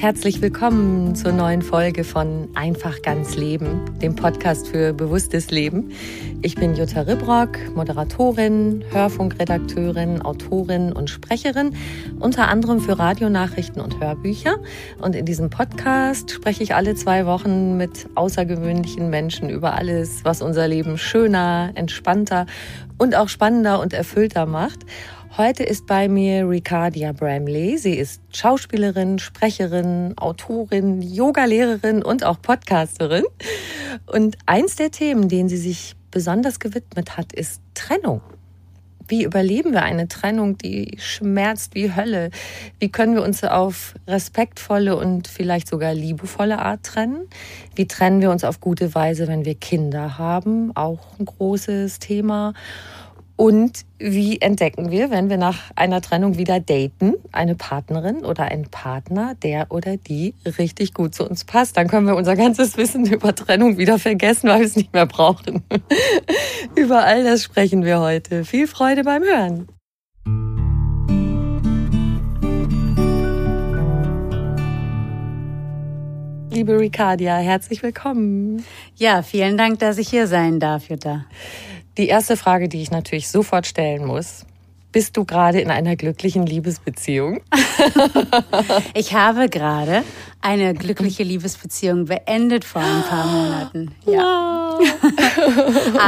Herzlich willkommen zur neuen Folge von Einfach ganz Leben, dem Podcast für bewusstes Leben. Ich bin Jutta Ribrock, Moderatorin, Hörfunkredakteurin, Autorin und Sprecherin, unter anderem für Radionachrichten und Hörbücher. Und in diesem Podcast spreche ich alle zwei Wochen mit außergewöhnlichen Menschen über alles, was unser Leben schöner, entspannter und auch spannender und erfüllter macht. Heute ist bei mir Ricardia Bramley. Sie ist Schauspielerin, Sprecherin, Autorin, Yogalehrerin und auch Podcasterin. Und eins der Themen, denen sie sich besonders gewidmet hat, ist Trennung. Wie überleben wir eine Trennung, die schmerzt wie Hölle? Wie können wir uns auf respektvolle und vielleicht sogar liebevolle Art trennen? Wie trennen wir uns auf gute Weise, wenn wir Kinder haben? Auch ein großes Thema. Und wie entdecken wir, wenn wir nach einer Trennung wieder daten, eine Partnerin oder einen Partner, der oder die richtig gut zu uns passt? Dann können wir unser ganzes Wissen über Trennung wieder vergessen, weil wir es nicht mehr brauchen. über all das sprechen wir heute. Viel Freude beim Hören. Liebe Ricardia, herzlich willkommen. Ja, vielen Dank, dass ich hier sein darf, Jutta. Die erste Frage, die ich natürlich sofort stellen muss. Bist du gerade in einer glücklichen Liebesbeziehung? ich habe gerade eine glückliche Liebesbeziehung beendet vor ein paar Monaten. Ja.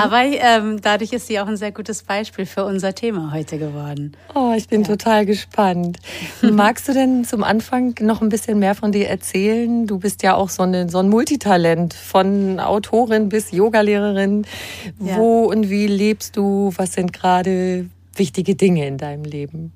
Aber ähm, dadurch ist sie auch ein sehr gutes Beispiel für unser Thema heute geworden. Oh, ich bin ja. total gespannt. Magst du denn zum Anfang noch ein bisschen mehr von dir erzählen? Du bist ja auch so, eine, so ein Multitalent, von Autorin bis Yogalehrerin. Ja. Wo und wie lebst du? Was sind gerade wichtige Dinge in deinem Leben?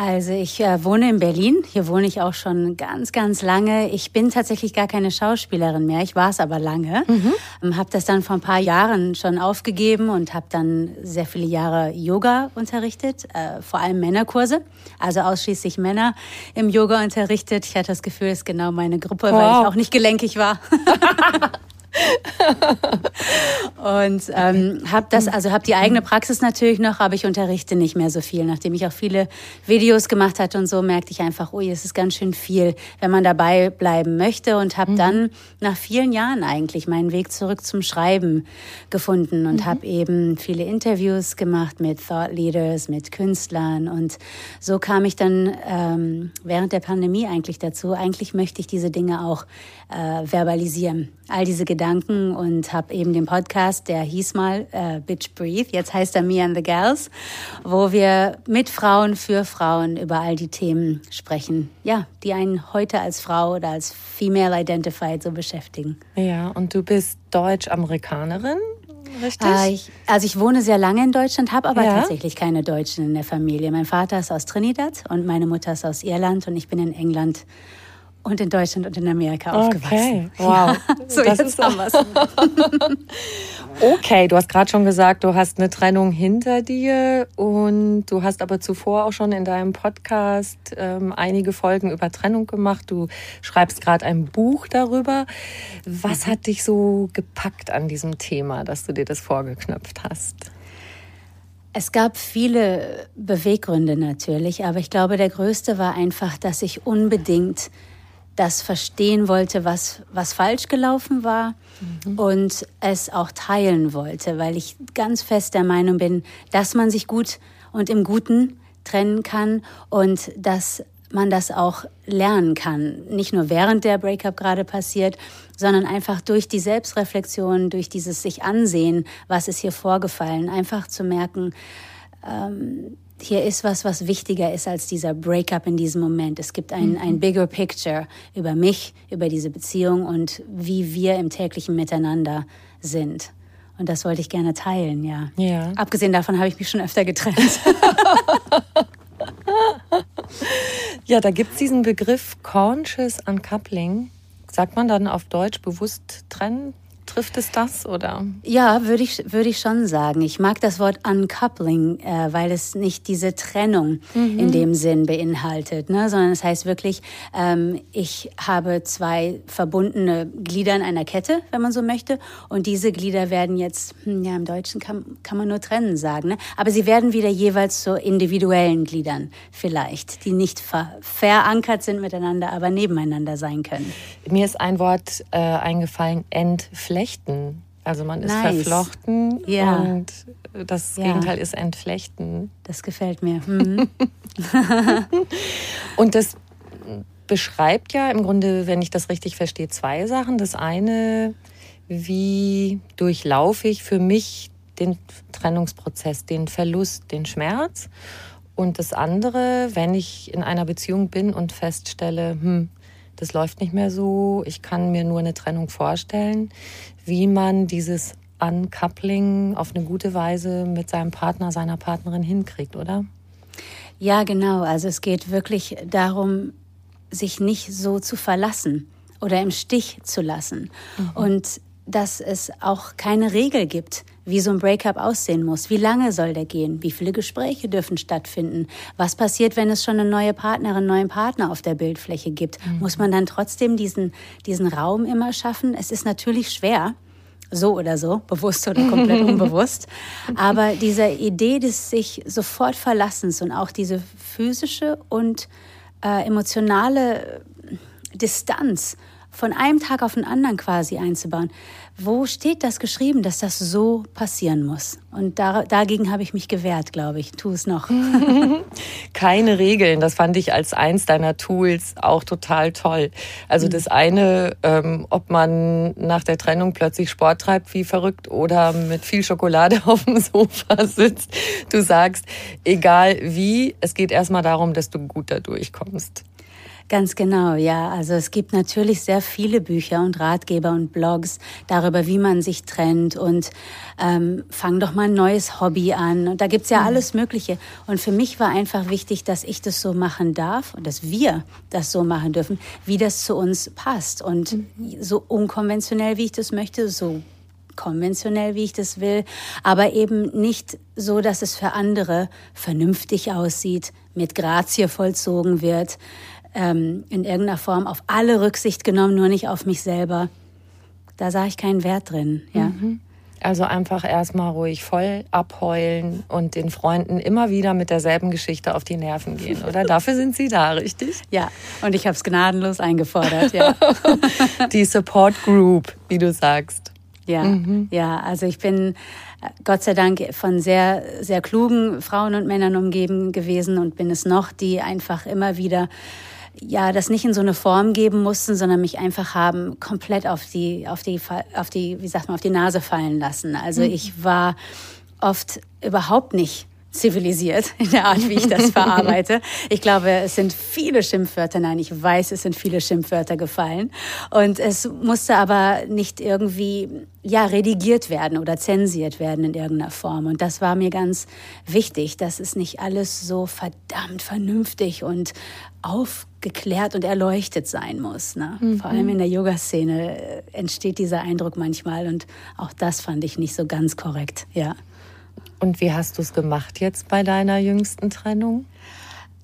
Also ich äh, wohne in Berlin. Hier wohne ich auch schon ganz, ganz lange. Ich bin tatsächlich gar keine Schauspielerin mehr. Ich war es aber lange. Mhm. Ähm, habe das dann vor ein paar Jahren schon aufgegeben und habe dann sehr viele Jahre Yoga unterrichtet, äh, vor allem Männerkurse. Also ausschließlich Männer im Yoga unterrichtet. Ich hatte das Gefühl, es ist genau meine Gruppe, wow. weil ich auch nicht gelenkig war. und ähm, habe das, also habe die eigene Praxis natürlich noch, aber ich unterrichte nicht mehr so viel. Nachdem ich auch viele Videos gemacht hatte und so, merkte ich einfach, ui, es ist ganz schön viel, wenn man dabei bleiben möchte und habe mhm. dann nach vielen Jahren eigentlich meinen Weg zurück zum Schreiben gefunden und mhm. habe eben viele Interviews gemacht mit Thought Leaders, mit Künstlern und so kam ich dann ähm, während der Pandemie eigentlich dazu. Eigentlich möchte ich diese Dinge auch äh, verbalisieren, all diese Gedanken und habe eben den Podcast, der hieß mal äh, Bitch Breathe, jetzt heißt er Me and the Gals, wo wir mit Frauen für Frauen über all die Themen sprechen, ja, die einen heute als Frau oder als Female Identified so beschäftigen. Ja, und du bist Deutsch-Amerikanerin? Richtig? Äh, ich, also ich wohne sehr lange in Deutschland, habe aber ja? tatsächlich keine Deutschen in der Familie. Mein Vater ist aus Trinidad und meine Mutter ist aus Irland und ich bin in England und in Deutschland und in Amerika aufgewachsen. Okay, wow. Ja, so, Das jetzt ist- haben wir's. Okay, du hast gerade schon gesagt, du hast eine Trennung hinter dir und du hast aber zuvor auch schon in deinem Podcast ähm, einige Folgen über Trennung gemacht. Du schreibst gerade ein Buch darüber. Was hat dich so gepackt an diesem Thema, dass du dir das vorgeknöpft hast? Es gab viele Beweggründe natürlich, aber ich glaube, der größte war einfach, dass ich unbedingt das verstehen wollte, was, was falsch gelaufen war und es auch teilen wollte, weil ich ganz fest der Meinung bin, dass man sich gut und im Guten trennen kann und dass man das auch lernen kann. Nicht nur während der Breakup gerade passiert, sondern einfach durch die Selbstreflexion, durch dieses sich ansehen, was ist hier vorgefallen, einfach zu merken, ähm, hier ist was, was wichtiger ist als dieser Breakup in diesem Moment. Es gibt ein, ein bigger picture über mich, über diese Beziehung und wie wir im täglichen Miteinander sind. Und das wollte ich gerne teilen, ja. Ja. Abgesehen davon habe ich mich schon öfter getrennt. Ja, da gibt's diesen Begriff Conscious Uncoupling. Sagt man dann auf Deutsch bewusst trennen? Trifft es das oder? Ja, würde ich, würde ich schon sagen. Ich mag das Wort uncoupling, äh, weil es nicht diese Trennung in dem Sinn beinhaltet, ne? sondern es heißt wirklich, ähm, ich habe zwei verbundene Glieder in einer Kette, wenn man so möchte, und diese Glieder werden jetzt, hm, ja, im Deutschen kann, kann man nur trennen sagen, ne? aber sie werden wieder jeweils zu individuellen Gliedern vielleicht, die nicht ver verankert sind miteinander, aber nebeneinander sein können. Mir ist ein Wort äh, eingefallen, entflechten. Also man ist Nice. verflochten Ja. und das Ja. Gegenteil ist entflechten. Das gefällt mir. Mhm. Und das beschreibt ja im Grunde, wenn ich das richtig verstehe, zwei Sachen. Das eine, wie durchlaufe ich für mich den Trennungsprozess, den Verlust, den Schmerz. Und das andere, wenn ich in einer Beziehung bin und feststelle, hm, das läuft nicht mehr so, ich kann mir nur eine Trennung vorstellen, wie man dieses Uncoupling auf eine gute Weise mit seinem Partner, seiner Partnerin hinkriegt, oder? Ja, genau. Also es geht wirklich darum, sich nicht so zu verlassen oder im Stich zu lassen. Und dass es auch keine Regel gibt, wie so ein Breakup aussehen muss. Wie lange soll der gehen? Wie viele Gespräche dürfen stattfinden? Was passiert, wenn es schon eine neue Partnerin, einen neuen Partner auf der Bildfläche gibt? Muss man dann trotzdem diesen, diesen Raum immer schaffen? Es ist natürlich schwer, so oder so, bewusst oder komplett unbewusst. Aber diese Idee des sich sofort Verlassens und auch diese physische und äh, emotionale Distanz von einem Tag auf den anderen quasi einzubauen. Wo steht das geschrieben, dass das so passieren muss? Und da, dagegen habe ich mich gewehrt, glaube ich. Tu es noch. keine Regeln. Das fand ich als eins deiner Tools auch total toll. Also das eine, ähm, ob man nach der Trennung plötzlich Sport treibt wie verrückt oder mit viel Schokolade auf dem Sofa sitzt. Du sagst, egal wie, es geht erstmal darum, dass du gut da durchkommst. Ganz genau, ja. Also es gibt natürlich sehr viele Bücher und Ratgeber und Blogs darüber, wie man sich trennt und ähm, fang doch mal ein neues Hobby an. Und da gibt's ja alles Mögliche. Und für mich war einfach wichtig, dass ich das so machen darf und dass wir das so machen dürfen, wie das zu uns passt. Und so unkonventionell, wie ich das möchte, so konventionell, wie ich das will, aber eben nicht so, dass es für andere vernünftig aussieht, mit Grazie vollzogen wird, ähm, in irgendeiner Form auf alle Rücksicht genommen, nur nicht auf mich selber. Da sah ich keinen Wert drin, ja. Also einfach erstmal ruhig voll abheulen und den Freunden immer wieder mit derselben Geschichte auf die Nerven gehen, oder? Dafür sind sie da, richtig? Ja, und ich habe es gnadenlos eingefordert, ja. Die Support Group, wie du sagst. Ja, ja, also ich bin äh, Gott sei Dank von sehr, sehr klugen Frauen und Männern umgeben gewesen und bin es noch, die einfach immer wieder ja, das nicht in so eine Form geben mussten, sondern mich einfach haben komplett auf die, auf die, auf die, wie sagt man, auf die Nase fallen lassen. Also ich war oft überhaupt nicht zivilisiert in der Art, wie ich das verarbeite. Ich glaube, es sind viele Schimpfwörter, nein, ich weiß, es sind viele Schimpfwörter gefallen. Und es musste aber nicht irgendwie, ja, redigiert werden oder zensiert werden in irgendeiner Form. Und das war mir ganz wichtig, dass es nicht alles so verdammt vernünftig und aufgeklärt und erleuchtet sein muss. Ne? Mhm. Vor allem in der Yoga-Szene entsteht dieser Eindruck manchmal und auch das fand ich nicht so ganz korrekt, ja. Und wie hast du es gemacht jetzt bei deiner jüngsten Trennung?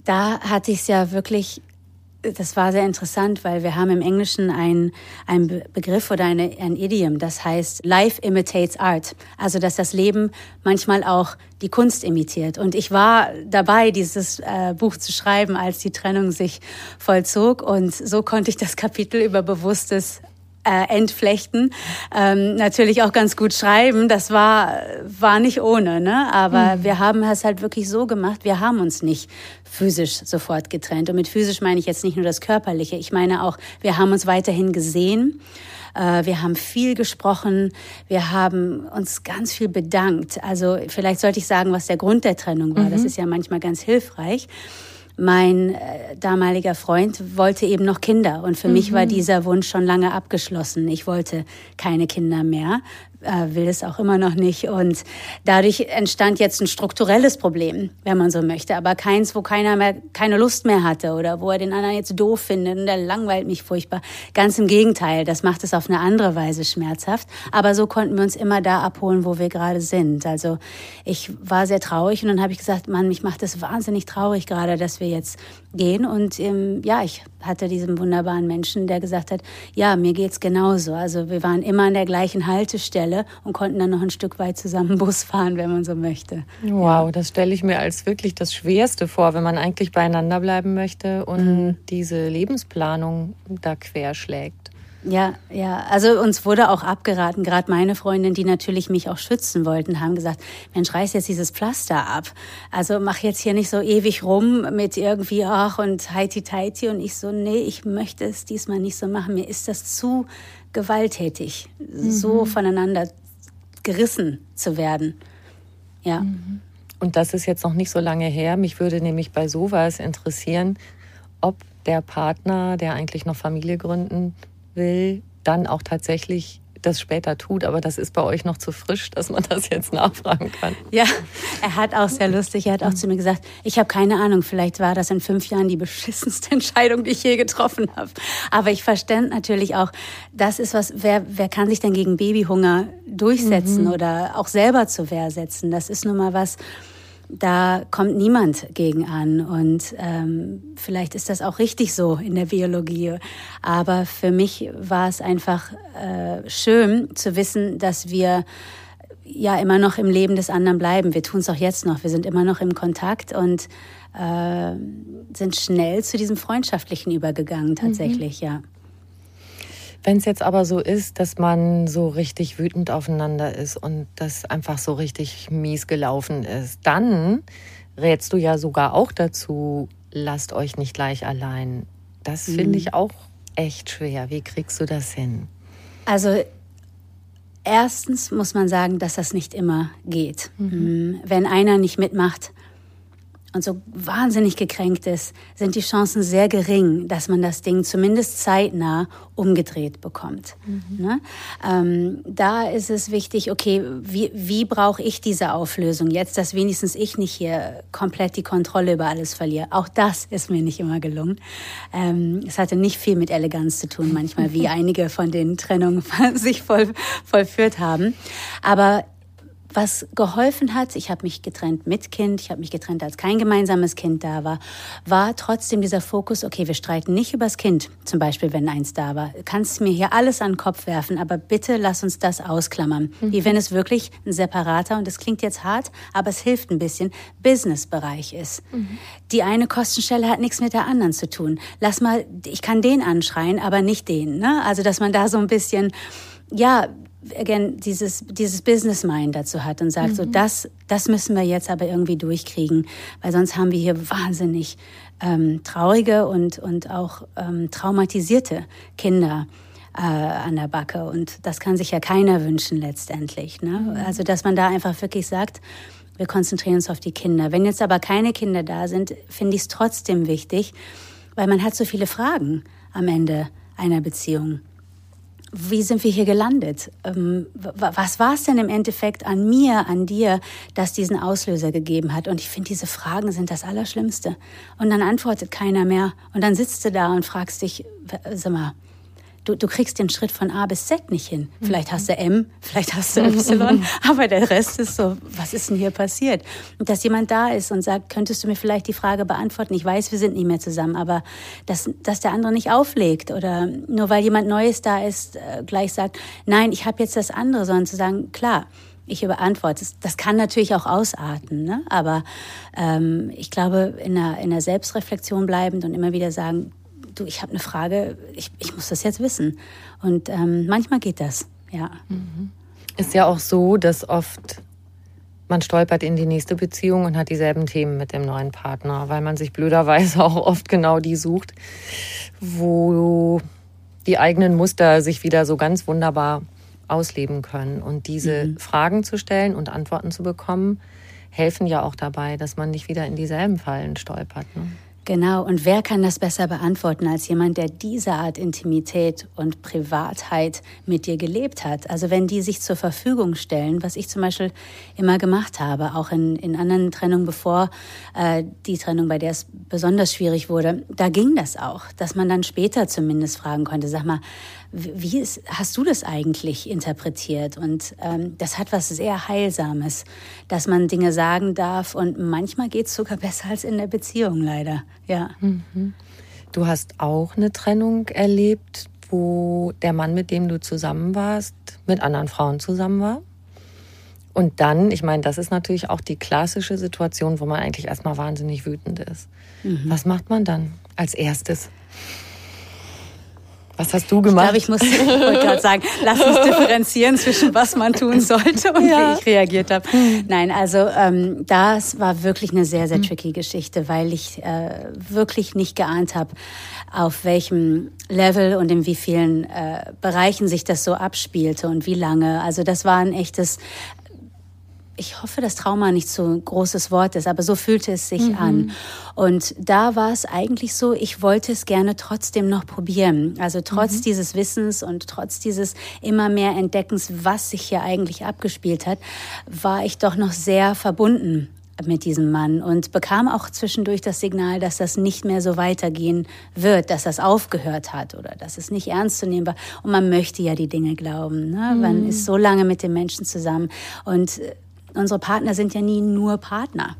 Da hatte ich es ja wirklich, das war sehr interessant, weil wir haben im Englischen einen, Begriff oder eine, ein Idiom, das heißt Life imitates Art. Also, dass das Leben manchmal auch die Kunst imitiert. Und ich war dabei, dieses äh, Buch zu schreiben, als die Trennung sich vollzog. Und so konnte ich das Kapitel über bewusstes äh, entflechten. Ähm, natürlich auch ganz gut schreiben. Das war, war nicht ohne, ne? Aber mhm. wir haben es halt wirklich so gemacht, wir haben uns nicht physisch sofort getrennt. Und mit physisch meine ich jetzt nicht nur das Körperliche. Ich meine auch, wir haben uns weiterhin gesehen. Äh, wir haben viel gesprochen. Wir haben uns ganz viel bedankt. Also vielleicht sollte ich sagen, was der Grund der Trennung war. Mhm. Das ist ja manchmal ganz hilfreich mein äh, damaliger Freund wollte eben noch Kinder und für mhm. mich war mhm. dieser Wunsch schon lange abgeschlossen. Ich wollte keine Kinder mehr, äh, will es auch immer noch nicht. Und dadurch entstand jetzt ein strukturelles Problem, wenn man so möchte, aber keins, wo keiner mehr keine Lust mehr hatte oder wo er den anderen jetzt doof findet und der langweilt mich furchtbar. Ganz im Gegenteil, das macht es auf eine andere Weise schmerzhaft. Aber so konnten wir uns immer da abholen, wo wir gerade sind. Also ich war sehr traurig und dann habe ich gesagt, Mann, mich macht das wahnsinnig traurig gerade, dass wir jetzt gehen. Und ähm, ja, ich hatte diesen wunderbaren Menschen, der gesagt hat, ja, mir geht's genauso. Also wir waren immer an der gleichen Haltestelle und konnten dann noch ein Stück weit zusammen Bus fahren, wenn man so möchte. Wow, das stelle ich mir als wirklich das Schwerste vor, wenn man eigentlich beieinander bleiben möchte und mhm. diese Lebensplanung da querschlägt. Ja, ja. Also uns wurde auch abgeraten, gerade meine Freundin, die natürlich mich auch schützen wollten, haben gesagt, Mensch, reiß jetzt dieses Pflaster ab. Also mach jetzt hier nicht so ewig rum mit irgendwie, ach und heiti teiti. Und ich so, nee, ich möchte es diesmal nicht so machen. Mir ist das zu gewalttätig, mhm. so voneinander gerissen zu werden. Ja. Mhm. Und das ist jetzt noch nicht so lange her. Mich würde nämlich bei sowas interessieren, ob der Partner, der eigentlich noch Familie gründen will, dann auch tatsächlich das später tut, aber das ist bei euch noch zu frisch, dass man das jetzt nachfragen kann. Ja, er hat auch sehr lustig, er hat auch zu mir gesagt, ich habe keine Ahnung, vielleicht war das in fünf Jahren die beschissenste Entscheidung, die ich je getroffen habe. Aber ich verstand natürlich auch, das ist was, wer, wer kann sich denn gegen Babyhunger durchsetzen mhm. oder auch selber zur Wehr setzen? Das ist nun mal was, da kommt niemand gegen an. Und ähm, vielleicht ist das auch richtig so in der Biologie. Aber für mich war es einfach äh, schön zu wissen, dass wir ja immer noch im Leben des anderen bleiben. Wir tun es auch jetzt noch. Wir sind immer noch im Kontakt und äh, sind schnell zu diesem Freundschaftlichen übergegangen, tatsächlich, mhm. ja. Wenn es jetzt aber so ist, dass man so richtig wütend aufeinander ist und das einfach so richtig mies gelaufen ist, dann rätst du ja sogar auch dazu, lasst euch nicht gleich allein. Das mhm. finde ich auch echt schwer. Wie kriegst du das hin? Also erstens muss man sagen, dass das nicht immer geht. Mhm. mhm. Wenn einer nicht mitmacht, und so wahnsinnig gekränkt ist, sind die Chancen sehr gering, dass man das Ding zumindest zeitnah umgedreht bekommt. Mhm. Ne? Ähm, da ist es wichtig, okay, wie, wie brauche ich diese Auflösung jetzt, dass wenigstens ich nicht hier komplett die Kontrolle über alles verliere. Auch das ist mir nicht immer gelungen. Ähm, es hatte nicht viel mit Eleganz zu tun, manchmal, wie einige von den Trennungen sich voll, vollführt haben. Aber was geholfen hat, ich habe mich getrennt mit Kind, ich habe mich getrennt, als kein gemeinsames Kind da war, war trotzdem dieser Fokus, okay, wir streiten nicht übers Kind, zum Beispiel, wenn eins da war. Du kannst mir hier alles an den Kopf werfen, aber bitte lass uns das ausklammern. Mhm. Wie wenn es wirklich ein separater, und das klingt jetzt hart, aber es hilft ein bisschen, Businessbereich ist. Mhm. Die eine Kostenstelle hat nichts mit der anderen zu tun. Lass mal, ich kann den anschreien, aber nicht den. Ne? Also, dass man da so ein bisschen, ja, again, dieses, dieses Business Mind dazu hat und sagt, mhm. so das, das müssen wir jetzt aber irgendwie durchkriegen, weil sonst haben wir hier wahnsinnig ähm, traurige und, und auch ähm, traumatisierte Kinder äh, an der Backe. Und das kann sich ja keiner wünschen letztendlich. Ne? Mhm. Also, dass man da einfach wirklich sagt, wir konzentrieren uns auf die Kinder. Wenn jetzt aber keine Kinder da sind, finde ich es trotzdem wichtig, weil man hat so viele Fragen am Ende einer Beziehung. Wie sind wir hier gelandet? Ähm, was war es denn im Endeffekt an mir, an dir, das diesen Auslöser gegeben hat? Und ich finde, diese Fragen sind das Allerschlimmste. Und dann antwortet keiner mehr. Und dann sitzt du da und fragst dich, sag mal, du, du kriegst den Schritt von A bis Z nicht hin. Vielleicht hast du M, vielleicht hast du Y, aber der Rest ist so, was ist denn hier passiert? Und dass jemand da ist und sagt, könntest du mir vielleicht die Frage beantworten? Ich weiß, wir sind nicht mehr zusammen, aber dass, dass der andere nicht auflegt oder nur weil jemand Neues da ist, äh, gleich sagt, nein, ich habe jetzt das andere, sondern zu sagen, klar, ich überantworte. Das kann natürlich auch ausarten, ne? aber ähm, ich glaube, in der, in der Selbstreflexion bleibend und immer wieder sagen, du, ich habe eine Frage, ich, ich muss das jetzt wissen. Und ähm, manchmal geht das, ja. Mhm. Ist ja auch so, dass oft man stolpert in die nächste Beziehung und hat dieselben Themen mit dem neuen Partner, weil man sich blöderweise auch oft genau die sucht, wo die eigenen Muster sich wieder so ganz wunderbar ausleben können. Und diese mhm. Fragen zu stellen und Antworten zu bekommen, helfen ja auch dabei, dass man nicht wieder in dieselben Fallen stolpert. Ne? Genau, und wer kann das besser beantworten als jemand, der diese Art Intimität und Privatheit mit dir gelebt hat? Also wenn die sich zur Verfügung stellen, was ich zum Beispiel immer gemacht habe, auch in, in anderen Trennungen, bevor äh, die Trennung, bei der es besonders schwierig wurde, da ging das auch, dass man dann später zumindest fragen konnte, sag mal, wie ist, hast du das eigentlich interpretiert? Und ähm, das hat was sehr Heilsames, dass man Dinge sagen darf. Und manchmal geht es sogar besser als in der Beziehung, leider. Ja. Mhm. Du hast auch eine Trennung erlebt, wo der Mann, mit dem du zusammen warst, mit anderen Frauen zusammen war. Und dann, ich meine, das ist natürlich auch die klassische Situation, wo man eigentlich erstmal wahnsinnig wütend ist. Mhm. Was macht man dann als erstes? Was hast du gemacht? Ich glaube, ich muss, gerade sagen, lass uns differenzieren zwischen was man tun sollte und ja. wie ich reagiert habe. Nein, also ähm, das war wirklich eine sehr, sehr tricky Geschichte, weil ich äh, wirklich nicht geahnt habe, auf welchem Level und in wie vielen äh, Bereichen sich das so abspielte und wie lange. Also das war ein echtes ich hoffe, dass Trauma nicht so ein großes Wort ist, aber so fühlte es sich mhm. an. Und da war es eigentlich so, ich wollte es gerne trotzdem noch probieren. Also trotz mhm. dieses Wissens und trotz dieses immer mehr Entdeckens, was sich hier eigentlich abgespielt hat, war ich doch noch sehr verbunden mit diesem Mann und bekam auch zwischendurch das Signal, dass das nicht mehr so weitergehen wird, dass das aufgehört hat oder dass es nicht ernst zu nehmen war. Und man möchte ja die Dinge glauben. Ne? Mhm. Man ist so lange mit dem Menschen zusammen und Unsere Partner sind ja nie nur Partner.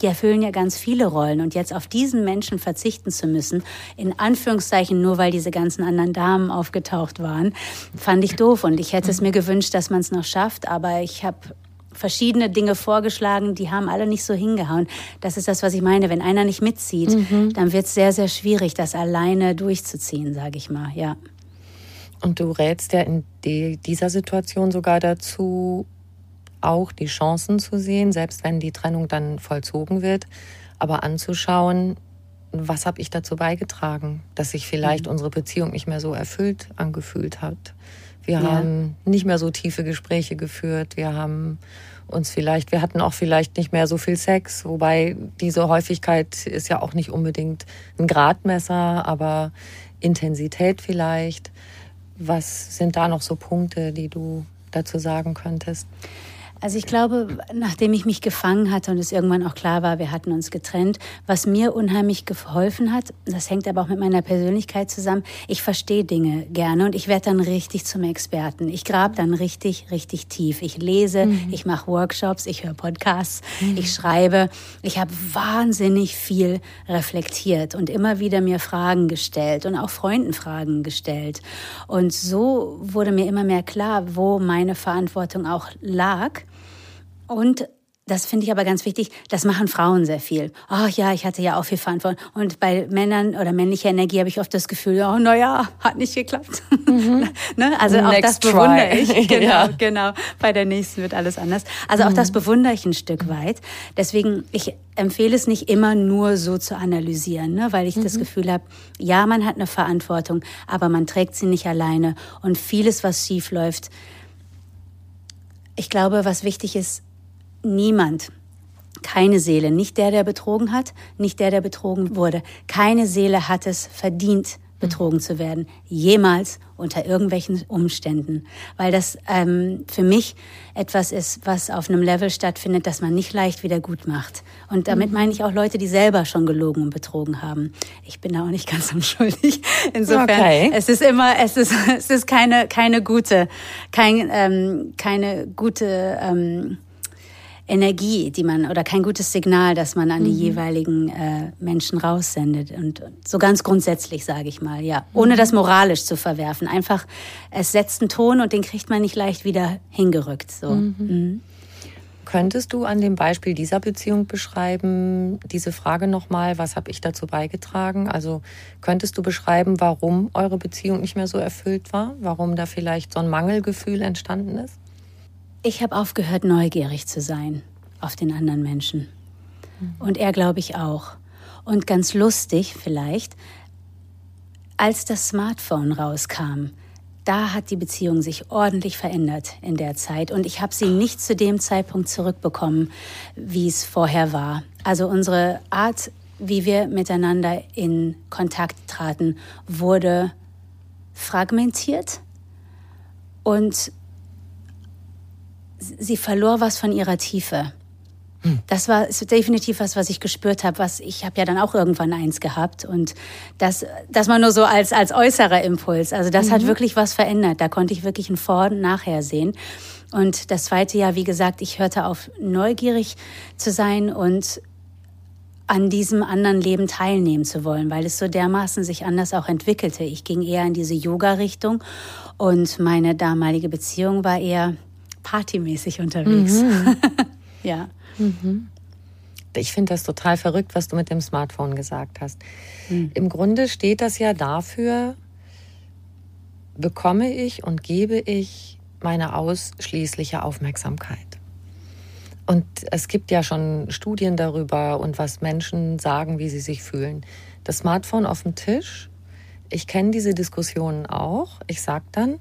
Die erfüllen ja ganz viele Rollen. Und jetzt auf diesen Menschen verzichten zu müssen, in Anführungszeichen nur weil diese ganzen anderen Damen aufgetaucht waren, fand ich doof. Und ich hätte es mir gewünscht, dass man es noch schafft. Aber ich habe verschiedene Dinge vorgeschlagen, die haben alle nicht so hingehauen. Das ist das, was ich meine. Wenn einer nicht mitzieht, mhm. dann wird es sehr, sehr schwierig, das alleine durchzuziehen, sage ich mal. Ja. Und du rätst ja in dieser Situation sogar dazu, auch die Chancen zu sehen, selbst wenn die Trennung dann vollzogen wird, aber anzuschauen, was habe ich dazu beigetragen, dass sich vielleicht mhm. unsere Beziehung nicht mehr so erfüllt angefühlt hat. Wir ja. haben nicht mehr so tiefe Gespräche geführt. Wir haben uns vielleicht, wir hatten auch vielleicht nicht mehr so viel Sex, wobei diese Häufigkeit ist ja auch nicht unbedingt ein Gradmesser, aber Intensität vielleicht. Was sind da noch so Punkte, die du dazu sagen könntest? Also ich glaube, nachdem ich mich gefangen hatte und es irgendwann auch klar war, wir hatten uns getrennt, was mir unheimlich geholfen hat, das hängt aber auch mit meiner Persönlichkeit zusammen, ich verstehe Dinge gerne und ich werde dann richtig zum Experten. Ich grab dann richtig, richtig tief. Ich lese, mhm. ich mache Workshops, ich höre Podcasts, mhm. ich schreibe. Ich habe wahnsinnig viel reflektiert und immer wieder mir Fragen gestellt und auch Freunden Fragen gestellt. Und so wurde mir immer mehr klar, wo meine Verantwortung auch lag und das finde ich aber ganz wichtig, das machen Frauen sehr viel. Oh ja, ich hatte ja auch viel Verantwortung. Und bei Männern oder männlicher Energie habe ich oft das Gefühl, oh naja, hat nicht geklappt. Mhm. ne? Also auch das bewundere ich. Genau, ja. genau. Bei der nächsten wird alles anders. Also auch mhm. das bewundere ich ein Stück weit. Deswegen, ich empfehle es nicht immer nur so zu analysieren, ne? weil ich mhm. das Gefühl habe, ja, man hat eine Verantwortung, aber man trägt sie nicht alleine. Und vieles, was schief läuft, ich glaube, was wichtig ist, niemand Keine Seele, nicht der, der betrogen hat, nicht der, der betrogen wurde. Keine Seele hat es verdient, betrogen zu werden. Jemals unter irgendwelchen Umständen. Weil das ähm, für mich etwas ist, was auf einem Level stattfindet, das man nicht leicht wieder gut macht. Und damit meine ich auch Leute, die selber schon gelogen und betrogen haben. Ich bin da auch nicht ganz unschuldig. Insofern, okay. es ist immer, es ist, es ist keine, keine gute, kein, ähm, keine gute, ähm, Energie, die man oder kein gutes Signal, das man an die mhm. jeweiligen äh, Menschen raussendet. Und, so ganz grundsätzlich sage ich mal, ja, ohne das moralisch zu verwerfen. Einfach, es setzt einen Ton und den kriegt man nicht leicht wieder hingerückt. So. Mhm. mhm. Könntest du an dem Beispiel dieser Beziehung beschreiben, diese Frage nochmal, was habe ich dazu beigetragen? Also könntest du beschreiben, warum eure Beziehung nicht mehr so erfüllt war? Warum da vielleicht so ein Mangelgefühl entstanden ist? Ich habe aufgehört, neugierig zu sein auf den anderen Menschen. Und er, glaube ich, auch. Und ganz lustig vielleicht, als das Smartphone rauskam, da hat die Beziehung sich ordentlich verändert in der Zeit. Und ich habe sie nicht zu dem Zeitpunkt zurückbekommen, wie es vorher war. Also unsere Art, wie wir miteinander in Kontakt traten, wurde fragmentiert und sie verlor was von ihrer Tiefe. Hm. Das war definitiv was, was ich gespürt habe. Was ich habe ja dann auch irgendwann eins gehabt und das, das war nur so als als äußerer Impuls. Also das mhm. hat wirklich was verändert. Da konnte ich wirklich ein Vor- und Nachher sehen. Und das zweite Jahr, wie gesagt, ich hörte auf, neugierig zu sein und an diesem anderen Leben teilnehmen zu wollen, weil es so dermaßen sich anders auch entwickelte. Ich ging eher in diese Yoga-Richtung und meine damalige Beziehung war eher partymäßig unterwegs. Mhm. ja. Mhm. Ich finde das total verrückt, was du mit dem Smartphone gesagt hast. Mhm. Im Grunde steht das ja dafür, bekomme ich und gebe ich meine ausschließliche Aufmerksamkeit. Und es gibt ja schon Studien darüber und was Menschen sagen, wie sie sich fühlen. Das Smartphone auf dem Tisch, ich kenne diese Diskussionen auch. Ich sage dann,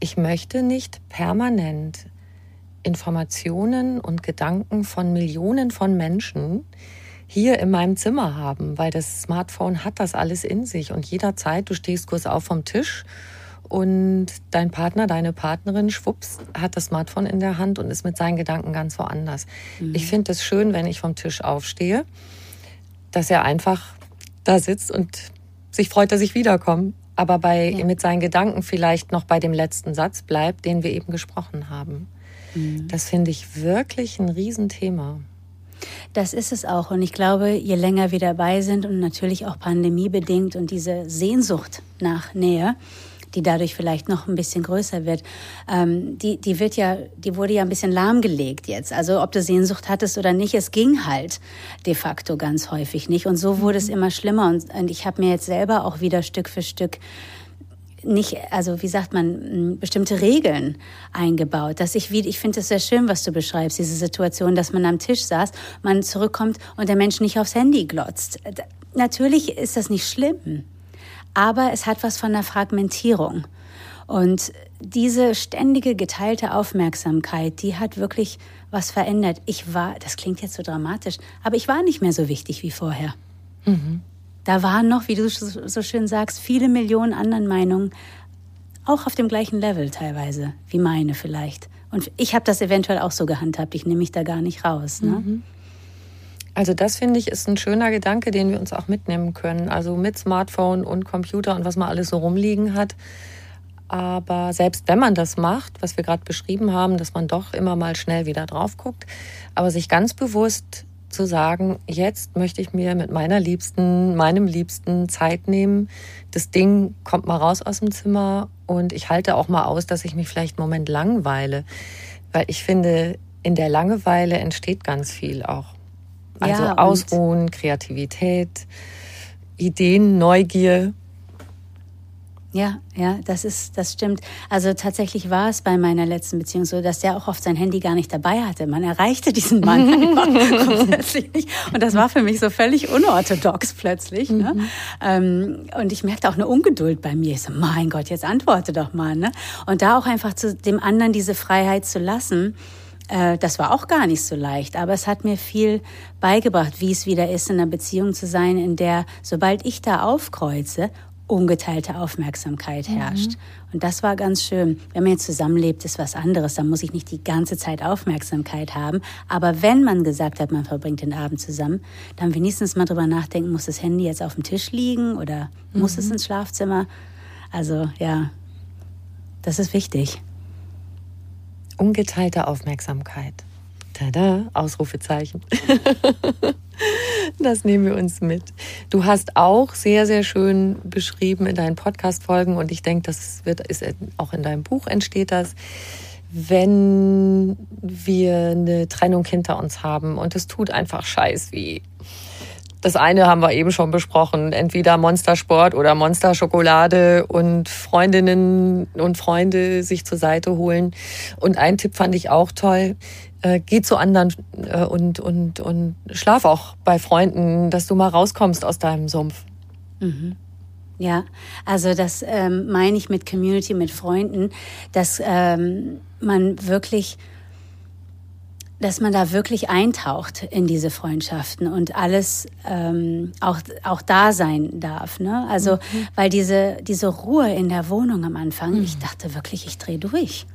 ich möchte nicht permanent Informationen und Gedanken von Millionen von Menschen hier in meinem Zimmer haben, weil das Smartphone hat das alles in sich und jederzeit, du stehst kurz auf vom Tisch und dein Partner, deine Partnerin, schwupps, hat das Smartphone in der Hand und ist mit seinen Gedanken ganz woanders. Mhm. Ich finde es schön, wenn ich vom Tisch aufstehe, dass er einfach da sitzt und sich freut, dass ich wiederkomme aber bei, ja. mit seinen Gedanken vielleicht noch bei dem letzten Satz bleibt, den wir eben gesprochen haben. Mhm. Das finde ich wirklich ein Riesenthema. Das ist es auch. Und ich glaube, je länger wir dabei sind und natürlich auch pandemiebedingt und diese Sehnsucht nach Nähe, die dadurch vielleicht noch ein bisschen größer wird, ähm, die, die wird ja, die wurde ja ein bisschen lahmgelegt jetzt. Also ob du Sehnsucht hattest oder nicht, es ging halt de facto ganz häufig nicht. Und so wurde mhm. es immer schlimmer. Und, und ich habe mir jetzt selber auch wieder Stück für Stück nicht, also wie sagt man, bestimmte Regeln eingebaut. Dass ich wie, ich finde es sehr schön, was du beschreibst, diese Situation, dass man am Tisch saß, man zurückkommt und der Mensch nicht aufs Handy glotzt. Natürlich ist das nicht schlimm aber es hat was von einer Fragmentierung. Und diese ständige geteilte Aufmerksamkeit, die hat wirklich was verändert. Ich war, das klingt jetzt so dramatisch, aber ich war nicht mehr so wichtig wie vorher. Mhm. Da waren noch, wie du so schön sagst, viele Millionen anderen Meinungen, auch auf dem gleichen Level teilweise, wie meine vielleicht. Und ich habe das eventuell auch so gehandhabt. Ich nehme mich da gar nicht raus. Ne? Mhm. Also das finde ich ist ein schöner Gedanke, den wir uns auch mitnehmen können. Also mit Smartphone und Computer und was man alles so rumliegen hat. Aber selbst wenn man das macht, was wir gerade beschrieben haben, dass man doch immer mal schnell wieder drauf guckt, aber sich ganz bewusst zu sagen, jetzt möchte ich mir mit meiner Liebsten, meinem Liebsten Zeit nehmen. Das Ding kommt mal raus aus dem Zimmer und ich halte auch mal aus, dass ich mich vielleicht einen Moment langweile. Weil ich finde, in der Langeweile entsteht ganz viel auch. Also ja, Ausruhen, Kreativität, Ideen, Neugier. Ja, ja, das ist, das stimmt. Also tatsächlich war es bei meiner letzten Beziehung so, dass der auch oft sein Handy gar nicht dabei hatte. Man erreichte diesen Mann grundsätzlich nicht. Und das war für mich so völlig unorthodox plötzlich. Ne? Mhm. Ähm, und ich merkte auch eine Ungeduld bei mir. Ich so, mein Gott, jetzt antworte doch mal. Ne? Und da auch einfach zu dem anderen diese Freiheit zu lassen Äh, das war auch gar nicht so leicht, aber es hat mir viel beigebracht, wie es wieder ist, in einer Beziehung zu sein, in der, sobald ich da aufkreuze, ungeteilte Aufmerksamkeit herrscht. Mhm. Und das war ganz schön. Wenn man jetzt zusammenlebt, ist was anderes. Da muss ich nicht die ganze Zeit Aufmerksamkeit haben. Aber wenn man gesagt hat, man verbringt den Abend zusammen, dann wenigstens mal drüber nachdenken, muss das Handy jetzt auf dem Tisch liegen oder mhm. muss es ins Schlafzimmer? Also ja, das ist wichtig. Ungeteilte Aufmerksamkeit. Tada, Ausrufezeichen. Das nehmen wir uns mit. Du hast auch sehr, sehr schön beschrieben in deinen Podcast-Folgen und ich denke, das wird, ist auch in deinem Buch entsteht das, wenn wir eine Trennung hinter uns haben und es tut einfach scheiß wie. Das eine haben wir eben schon besprochen, entweder Monstersport oder Monsterschokolade und Freundinnen und Freunde sich zur Seite holen. Und ein Tipp fand ich auch toll, äh, geh zu anderen äh, und, und, und schlaf auch bei Freunden, dass du mal rauskommst aus deinem Sumpf. Mhm. Ja, also das ähm, meine ich mit Community, mit Freunden, dass ähm, man wirklich, dass man da wirklich eintaucht in diese Freundschaften und alles ähm, auch auch da sein darf. Ne? Also mhm. weil diese diese Ruhe in der Wohnung am Anfang, mhm. ich dachte wirklich, ich drehe durch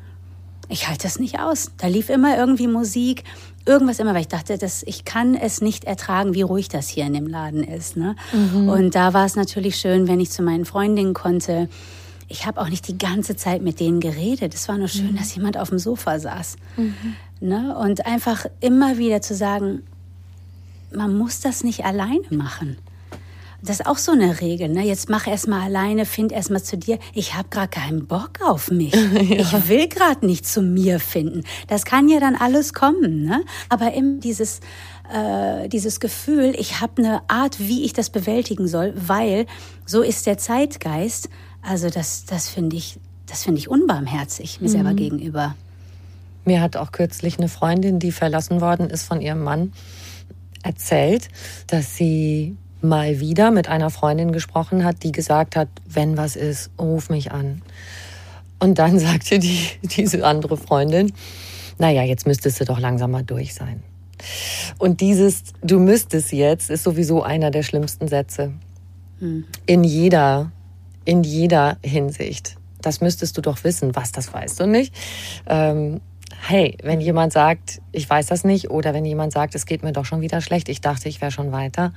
ich halte das nicht aus. Da lief immer irgendwie Musik, irgendwas immer, weil ich dachte, dass ich kann es nicht ertragen, wie ruhig das hier in dem Laden ist. Ne? Mhm. Und da war es natürlich schön, wenn ich zu meinen Freundinnen konnte. Ich habe auch nicht die ganze Zeit mit denen geredet. Es war nur schön, mhm. dass jemand auf dem Sofa saß. Ne? Und einfach immer wieder zu sagen, man muss das nicht alleine machen. Das ist auch so eine Regel. Ne? Jetzt mach erst mal alleine, find erst mal zu dir. Ich habe gerade keinen Bock auf mich. ja. Ich will gerade nicht zu mir finden. Das kann ja dann alles kommen. Ne? Aber eben dieses, äh, dieses Gefühl, ich habe eine Art, wie ich das bewältigen soll, weil so ist der Zeitgeist. Also das, das finde ich, das finde ich unbarmherzig mir mhm. selber gegenüber. Mir hat auch kürzlich eine Freundin, die verlassen worden ist von ihrem Mann, erzählt, dass sie mal wieder mit einer Freundin gesprochen hat, die gesagt hat, wenn was ist, ruf mich an. Und dann sagte die, diese andere Freundin, naja, jetzt müsstest du doch langsam mal durch sein. Und dieses, du müsstest jetzt, ist sowieso einer der schlimmsten Sätze. Hm. In jeder, in jeder Hinsicht. Das müsstest du doch wissen, was das weißt du nicht. Ähm, hey, wenn jemand sagt, ich weiß das nicht, oder wenn jemand sagt, es geht mir doch schon wieder schlecht, ich dachte, ich wäre schon weiter.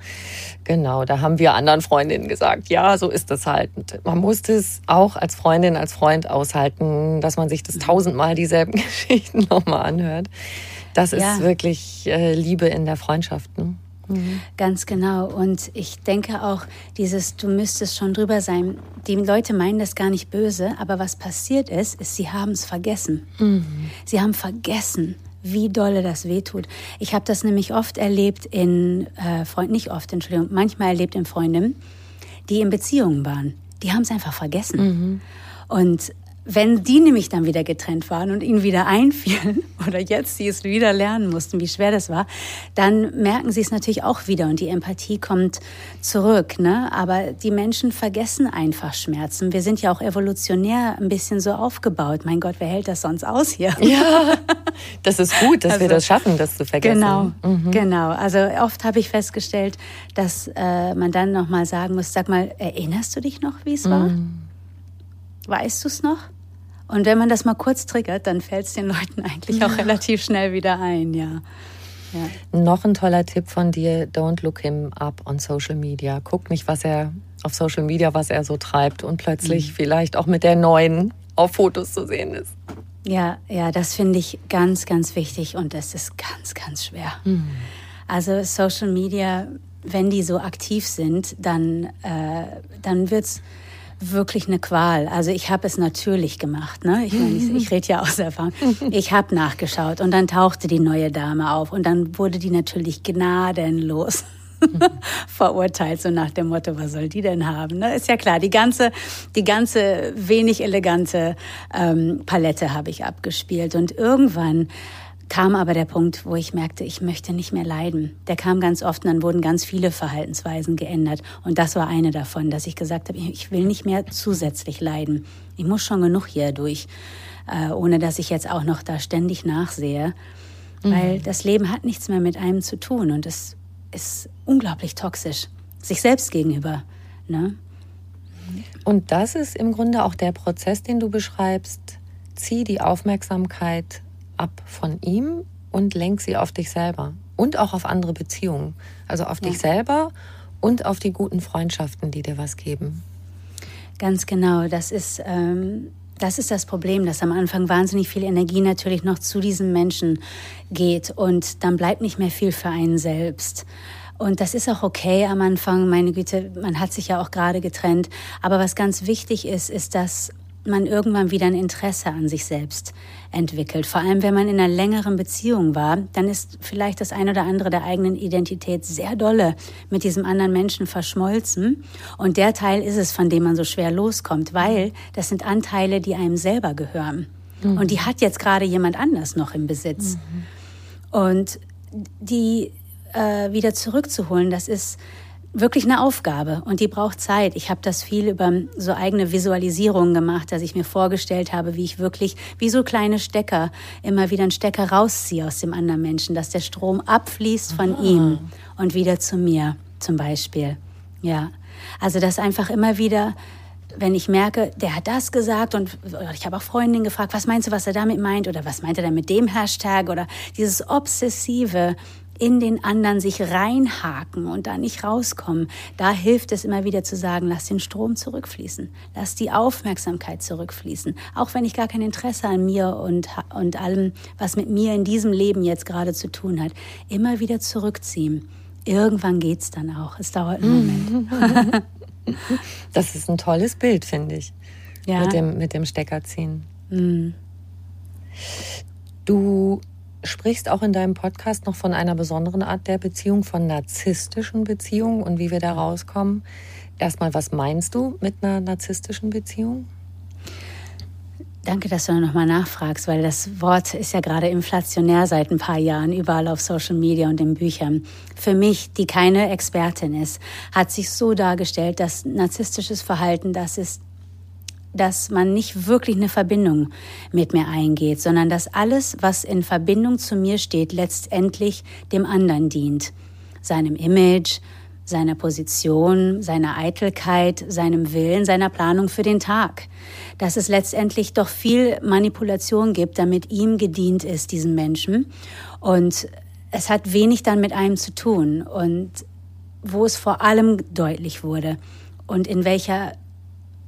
Genau, da haben wir anderen Freundinnen gesagt, ja, so ist das halt. man muss es auch als Freundin, als Freund aushalten, dass man sich das tausendmal dieselben Geschichten nochmal anhört. Das ja. ist wirklich äh, Liebe in der Freundschaft. Ne? Mhm. Ganz genau. Und ich denke auch, dieses, du müsstest schon drüber sein. Die Leute meinen das gar nicht böse, aber was passiert ist, ist, sie haben es vergessen. Mhm. Sie haben vergessen, wie dolle das wehtut. Ich habe das nämlich oft erlebt in äh, Freunden, nicht oft, Entschuldigung, manchmal erlebt in Freunden, die in Beziehungen waren. Die haben es einfach vergessen. Mhm. Und wenn die nämlich dann wieder getrennt waren und ihnen wieder einfielen oder jetzt sie es wieder lernen mussten, wie schwer das war, dann merken sie es natürlich auch wieder und die Empathie kommt zurück. Ne? Aber die Menschen vergessen einfach Schmerzen. Wir sind ja auch evolutionär ein bisschen so aufgebaut. Mein Gott, wer hält das sonst aus hier? Ja, das ist gut, dass also, wir das schaffen, das zu vergessen. Genau, mhm. genau. Also oft habe ich festgestellt, dass äh, man dann noch mal sagen muss: Sag mal, erinnerst du dich noch, wie es war? Mhm. Weißt du es noch? Und wenn man das mal kurz triggert, dann fällt es den Leuten eigentlich auch relativ schnell wieder ein, ja. ja. Noch ein toller Tipp von dir, don't look him up on Social Media. Guck nicht, was er auf Social Media, was er so treibt und plötzlich mhm. vielleicht auch mit der neuen auf Fotos zu sehen ist. Ja, ja, das finde ich ganz, ganz wichtig und das ist ganz, ganz schwer. Mhm. Also Social Media, wenn die so aktiv sind, dann, äh, dann wird's wirklich eine Qual. Also ich habe es natürlich gemacht. Ne? Ich, meine, ich, ich rede ja aus Erfahrung. Ich habe nachgeschaut und dann tauchte die neue Dame auf und dann wurde die natürlich gnadenlos verurteilt, so nach dem Motto, was soll die denn haben? Ne? Ist ja klar, die ganze, die ganze wenig elegante ähm, Palette habe ich abgespielt und irgendwann kam aber der Punkt, wo ich merkte, ich möchte nicht mehr leiden. Der kam ganz oft und dann wurden ganz viele Verhaltensweisen geändert. Und das war eine davon, dass ich gesagt habe, ich will nicht mehr zusätzlich leiden. Ich muss schon genug hier durch, äh, ohne dass ich jetzt auch noch da ständig nachsehe. mhm. weil das Leben hat nichts mehr mit einem zu tun und es ist unglaublich toxisch, sich selbst gegenüber. Ne? Und das ist im Grunde auch der Prozess, den du beschreibst. Zieh die Aufmerksamkeit ab von ihm und lenk sie auf dich selber und auch auf andere Beziehungen. Also auf ja. dich selber und auf die guten Freundschaften, die dir was geben. Ganz genau. Das ist, ähm, das ist das Problem, dass am Anfang wahnsinnig viel Energie natürlich noch zu diesem Menschen geht und dann bleibt nicht mehr viel für einen selbst. Und das ist auch okay am Anfang. Meine Güte, man hat sich ja auch gerade getrennt. Aber was ganz wichtig ist, ist, dass man irgendwann wieder ein Interesse an sich selbst entwickelt. Vor allem, wenn man in einer längeren Beziehung war, dann ist vielleicht das eine oder andere der eigenen Identität sehr dolle mit diesem anderen Menschen verschmolzen. Und der Teil ist es, von dem man so schwer loskommt, weil das sind Anteile, die einem selber gehören. Mhm. Und die hat jetzt gerade jemand anders noch im Besitz. Mhm. Und die äh, wieder zurückzuholen, das ist wirklich eine Aufgabe und die braucht Zeit. Ich habe das viel über so eigene Visualisierungen gemacht, dass ich mir vorgestellt habe, wie ich wirklich wie so kleine Stecker immer wieder einen Stecker rausziehe aus dem anderen Menschen, dass der Strom abfließt von Aha. ihm und wieder zu mir zum Beispiel. Ja, also das einfach immer wieder wenn ich merke, der hat das gesagt und ich habe auch Freundinnen gefragt, was meinst du, was er damit meint oder was meint er denn mit dem Hashtag oder dieses obsessive in den anderen sich reinhaken und da nicht rauskommen, da hilft es immer wieder zu sagen, lass den Strom zurückfließen, lass die Aufmerksamkeit zurückfließen, auch wenn ich gar kein Interesse an mir und, und allem, was mit mir in diesem Leben jetzt gerade zu tun hat, immer wieder zurückziehen. Irgendwann geht's dann auch. Es dauert einen Moment. das ist ein tolles Bild, finde ich. Ja. Mit dem, mit dem Stecker ziehen. Mhm. Du sprichst auch in deinem Podcast noch von einer besonderen Art der Beziehung, von narzisstischen Beziehungen und wie wir da rauskommen. Erstmal, was meinst du mit einer narzisstischen Beziehung? Danke, dass du nochmal nachfragst, weil das Wort ist ja gerade inflationär seit ein paar Jahren überall auf Social Media und in Büchern. Für mich, die keine Expertin ist, hat sich so dargestellt, dass narzisstisches Verhalten das ist, dass man nicht wirklich eine Verbindung mit mir eingeht, sondern dass alles, was in Verbindung zu mir steht, letztendlich dem anderen dient. Seinem Image, seiner Position, seiner Eitelkeit, seinem Willen, seiner Planung für den Tag. Dass es letztendlich doch viel Manipulation gibt, damit ihm gedient ist, diesem Menschen. Und es hat wenig dann mit einem zu tun. Und wo es vor allem deutlich wurde und in welcher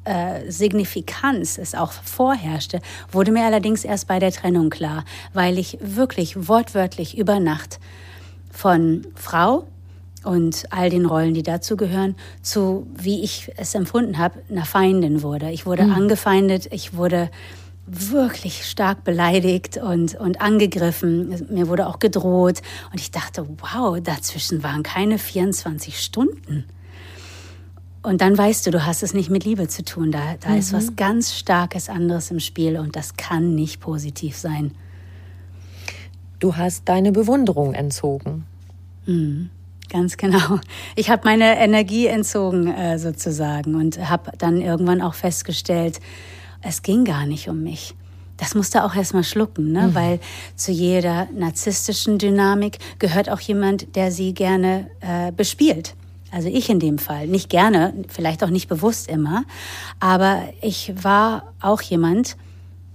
äh, Signifikanz es auch vorherrschte, wurde mir allerdings erst bei der Trennung klar, weil ich wirklich wortwörtlich über Nacht von Frau und all den Rollen, die dazugehören, zu, wie ich es empfunden habe, einer Feindin wurde. Ich wurde mhm. angefeindet, ich wurde wirklich stark beleidigt und, und angegriffen. Mir wurde auch gedroht. Und ich dachte, wow, dazwischen waren keine 24 Stunden. Und dann weißt du, du hast es nicht mit Liebe zu tun. Da, da mhm. ist was ganz Starkes anderes im Spiel und das kann nicht positiv sein. Du hast deine Bewunderung entzogen. Mhm. Ganz genau. Ich habe meine Energie entzogen äh, sozusagen und habe dann irgendwann auch festgestellt, es ging gar nicht um mich. Das musste auch erstmal schlucken, ne? Mhm. weil zu jeder narzisstischen Dynamik gehört auch jemand, der sie gerne äh, bespielt. Also ich in dem Fall. Nicht gerne, vielleicht auch nicht bewusst immer. Aber ich war auch jemand,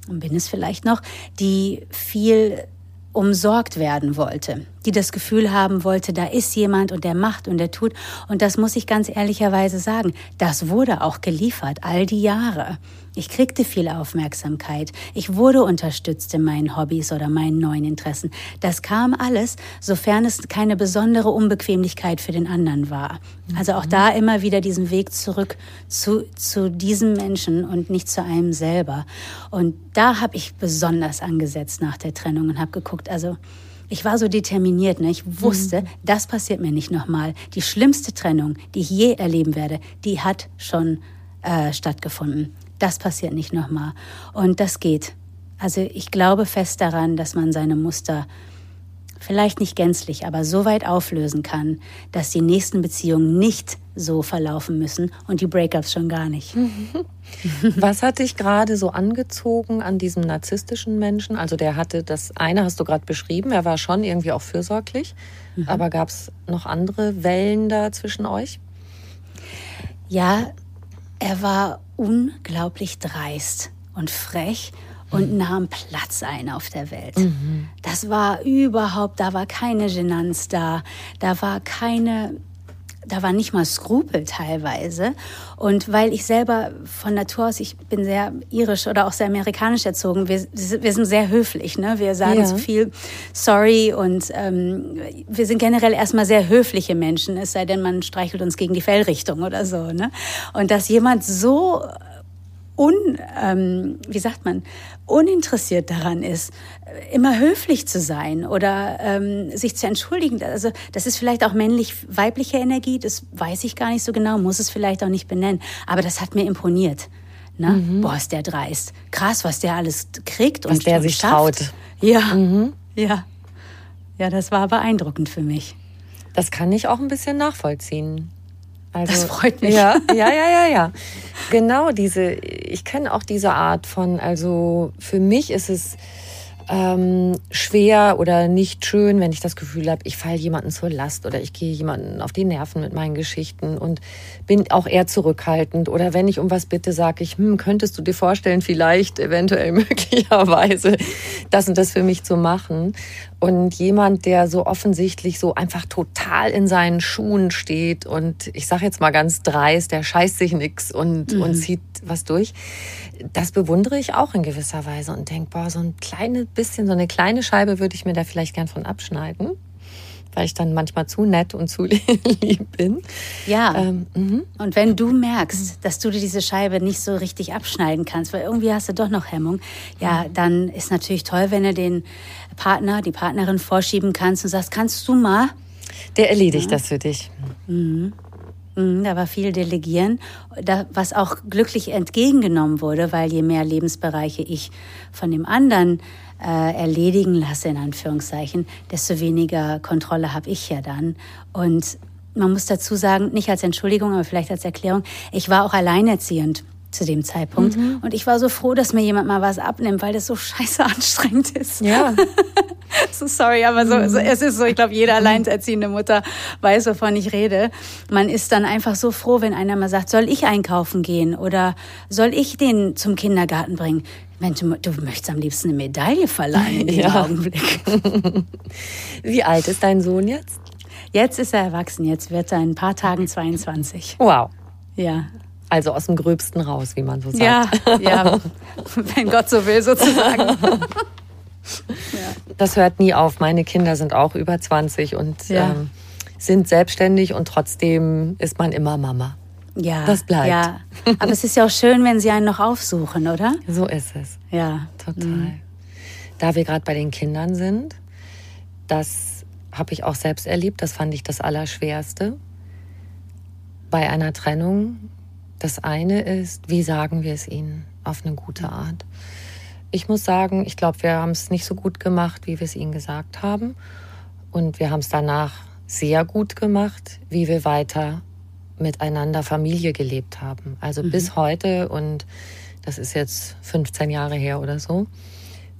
und bin es vielleicht noch, die viel umsorgt werden wollte, die das Gefühl haben wollte, da ist jemand und der macht und der tut. Und das muss ich ganz ehrlicherweise sagen, das wurde auch geliefert, all die Jahre. Ich kriegte viel Aufmerksamkeit. Ich wurde unterstützt in meinen Hobbys oder meinen neuen Interessen. Das kam alles, sofern es keine besondere Unbequemlichkeit für den anderen war. Also auch da immer wieder diesen Weg zurück zu, zu diesem Menschen und nicht zu einem selber. Und da habe ich besonders angesetzt nach der Trennung und habe geguckt, also ich war so determiniert, ne? ich wusste, mhm. das passiert mir nicht nochmal. Die schlimmste Trennung, die ich je erleben werde, die hat schon äh, stattgefunden das passiert nicht nochmal. Und das geht. Also ich glaube fest daran, dass man seine Muster vielleicht nicht gänzlich, aber so weit auflösen kann, dass die nächsten Beziehungen nicht so verlaufen müssen und die Breakups schon gar nicht. Was hat dich gerade so angezogen an diesem narzisstischen Menschen? Also der hatte das eine, hast du gerade beschrieben, er war schon irgendwie auch fürsorglich, mhm. aber gab es noch andere Wellen da zwischen euch? Ja, er war unglaublich dreist und frech und nahm Platz ein auf der Welt. Mhm. Das war überhaupt, da war keine Genanz da, da war keine da war nicht mal Skrupel teilweise. Und weil ich selber von Natur aus, ich bin sehr irisch oder auch sehr amerikanisch erzogen, wir, wir sind sehr höflich. Ne? Wir sagen ja. so viel sorry und ähm, wir sind generell erstmal sehr höfliche Menschen, es sei denn, man streichelt uns gegen die Fellrichtung oder so. Ne? Und dass jemand so un, ähm, wie sagt man, uninteressiert daran ist, immer höflich zu sein oder ähm, sich zu entschuldigen. Also das ist vielleicht auch männlich-weibliche Energie, das weiß ich gar nicht so genau, muss es vielleicht auch nicht benennen. Aber das hat mir imponiert. Ne? Mhm. Boah, ist der dreist. Krass, was der alles kriegt was und der sich schafft. traut. Ja, mhm. ja, ja, das war beeindruckend für mich. Das kann ich auch ein bisschen nachvollziehen. Also, das freut mich. Ja, ja, ja, ja, ja. Genau diese, ich kenne auch diese Art von, also für mich ist es ähm, schwer oder nicht schön, wenn ich das Gefühl habe, ich falle jemanden zur Last oder ich gehe jemanden auf die Nerven mit meinen Geschichten und bin auch eher zurückhaltend. Oder wenn ich um was bitte, sage ich, hm, könntest du dir vorstellen, vielleicht, eventuell, möglicherweise, das und das für mich zu machen. Und jemand, der so offensichtlich so einfach total in seinen Schuhen steht und ich sage jetzt mal ganz dreist, der scheißt sich nix und, mhm. und zieht was durch, das bewundere ich auch in gewisser Weise und denke, boah, so ein kleines bisschen, so eine kleine Scheibe würde ich mir da vielleicht gern von abschneiden weil ich dann manchmal zu nett und zu lieb bin. Ja. Ähm, mhm. und wenn du merkst, dass du dir diese Scheibe nicht so richtig abschneiden kannst, weil irgendwie hast du doch noch Hemmung, ja, dann ist natürlich toll, wenn du den Partner, die Partnerin vorschieben kannst und sagst, kannst du mal? Der erledigt ja. das für dich. Mhm. Mhm, da war viel Delegieren, was auch glücklich entgegengenommen wurde, weil je mehr Lebensbereiche ich von dem anderen äh, erledigen lasse, in Anführungszeichen, desto weniger Kontrolle habe ich ja dann. Und man muss dazu sagen, nicht als Entschuldigung, aber vielleicht als Erklärung, ich war auch alleinerziehend zu dem Zeitpunkt. Mhm. Und ich war so froh, dass mir jemand mal was abnimmt, weil das so scheiße anstrengend ist. Ja. so sorry, aber so, so, es ist so, ich glaube, jede alleinerziehende Mutter weiß, wovon ich rede. Man ist dann einfach so froh, wenn einer mal sagt, soll ich einkaufen gehen oder soll ich den zum Kindergarten bringen? Mensch, du möchtest am liebsten eine Medaille verleihen in dem ja. Augenblick. Wie alt ist dein Sohn jetzt? Jetzt ist er erwachsen, jetzt wird er in ein paar Tagen 22. Wow. Ja, also aus dem Gröbsten raus, wie man so sagt. Ja, ja. wenn Gott so will, sozusagen. Ja. Das hört nie auf. Meine Kinder sind auch über 20 und ja. ähm, sind selbstständig und trotzdem ist man immer Mama. Ja, das bleibt. Ja. Aber es ist ja auch schön, wenn sie einen noch aufsuchen, oder? So ist es. Ja. Total. Mhm. Da wir gerade bei den Kindern sind, das habe ich auch selbst erlebt. Das fand ich das Allerschwerste. Bei einer Trennung das eine ist, wie sagen wir es ihnen auf eine gute Art. Ich muss sagen, ich glaube, wir haben es nicht so gut gemacht, wie wir es ihnen gesagt haben. Und wir haben es danach sehr gut gemacht, wie wir weiter miteinander Familie gelebt haben. Also mhm. bis heute und das ist jetzt 15 Jahre her oder so.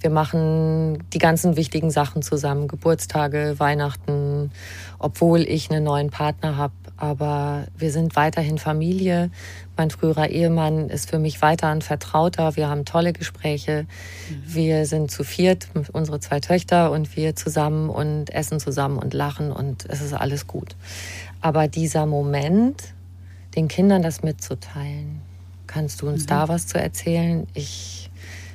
Wir machen die ganzen wichtigen Sachen zusammen, Geburtstage, Weihnachten, obwohl ich einen neuen Partner habe. Aber wir sind weiterhin Familie. Mein früherer Ehemann ist für mich weiter ein Vertrauter. Wir haben tolle Gespräche. Mhm. Wir sind zu viert, unsere zwei Töchter und wir zusammen und essen zusammen und lachen und es ist alles gut. Aber dieser Moment, den Kindern das mitzuteilen, kannst du uns mhm. da was zu erzählen? Ich,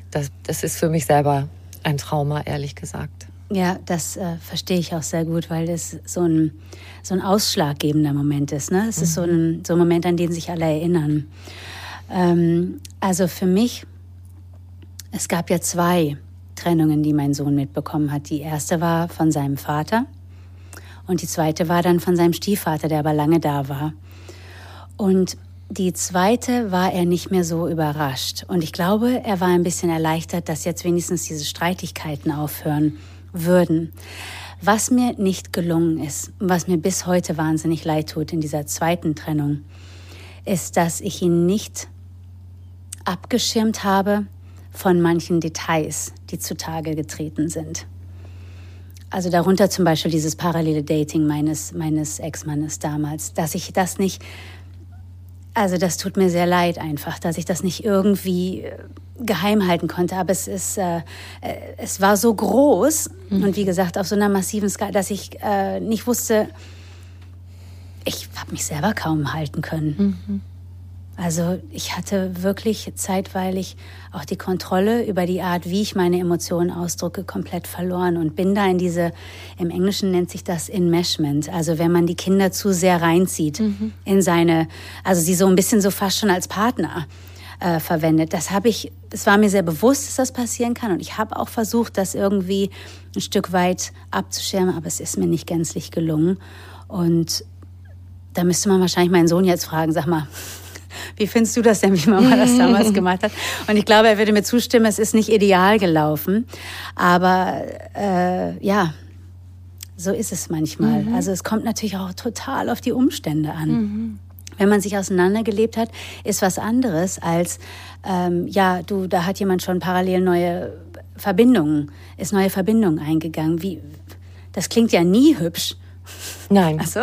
das, das ist für mich selber ein Trauma, ehrlich gesagt. Ja, das äh, verstehe ich auch sehr gut, weil das so ein, so ein ausschlaggebender Moment ist. Ne? Es mhm. ist so ein, so ein Moment, an den sich alle erinnern. Ähm, also für mich, es gab ja zwei Trennungen, die mein Sohn mitbekommen hat. Die erste war von seinem Vater und die zweite war dann von seinem Stiefvater, der aber lange da war. Und die zweite war er nicht mehr so überrascht. Und ich glaube, er war ein bisschen erleichtert, dass jetzt wenigstens diese Streitigkeiten aufhören würden. Was mir nicht gelungen ist, was mir bis heute wahnsinnig leid tut in dieser zweiten Trennung, ist, dass ich ihn nicht abgeschirmt habe von manchen Details, die zutage getreten sind. Also darunter zum Beispiel dieses parallele Dating meines, meines Ex-Mannes damals, dass ich das nicht, also das tut mir sehr leid einfach, dass ich das nicht irgendwie äh, geheim halten konnte. Aber es ist, äh, äh, es war so groß mhm. und wie gesagt auf so einer massiven Skala, dass ich äh, nicht wusste, ich habe mich selber kaum halten können. Mhm. Also ich hatte wirklich zeitweilig auch die Kontrolle über die Art, wie ich meine Emotionen ausdrücke, komplett verloren und bin da in diese, im Englischen nennt sich das Enmeshment, also wenn man die Kinder zu sehr reinzieht mhm. in seine, also sie so ein bisschen so fast schon als Partner äh, verwendet. Das habe ich, es war mir sehr bewusst, dass das passieren kann und ich habe auch versucht, das irgendwie ein Stück weit abzuschirmen, aber es ist mir nicht gänzlich gelungen und da müsste man wahrscheinlich meinen Sohn jetzt fragen, sag mal, wie findest du das denn, wie Mama das damals gemacht hat? Und ich glaube, er würde mir zustimmen, es ist nicht ideal gelaufen. Aber äh, ja, so ist es manchmal. Mhm. Also es kommt natürlich auch total auf die Umstände an. Mhm. Wenn man sich auseinandergelebt hat, ist was anderes als, ähm, ja, du, da hat jemand schon parallel neue Verbindungen, ist neue Verbindungen eingegangen. Wie, das klingt ja nie hübsch. Nein. Also,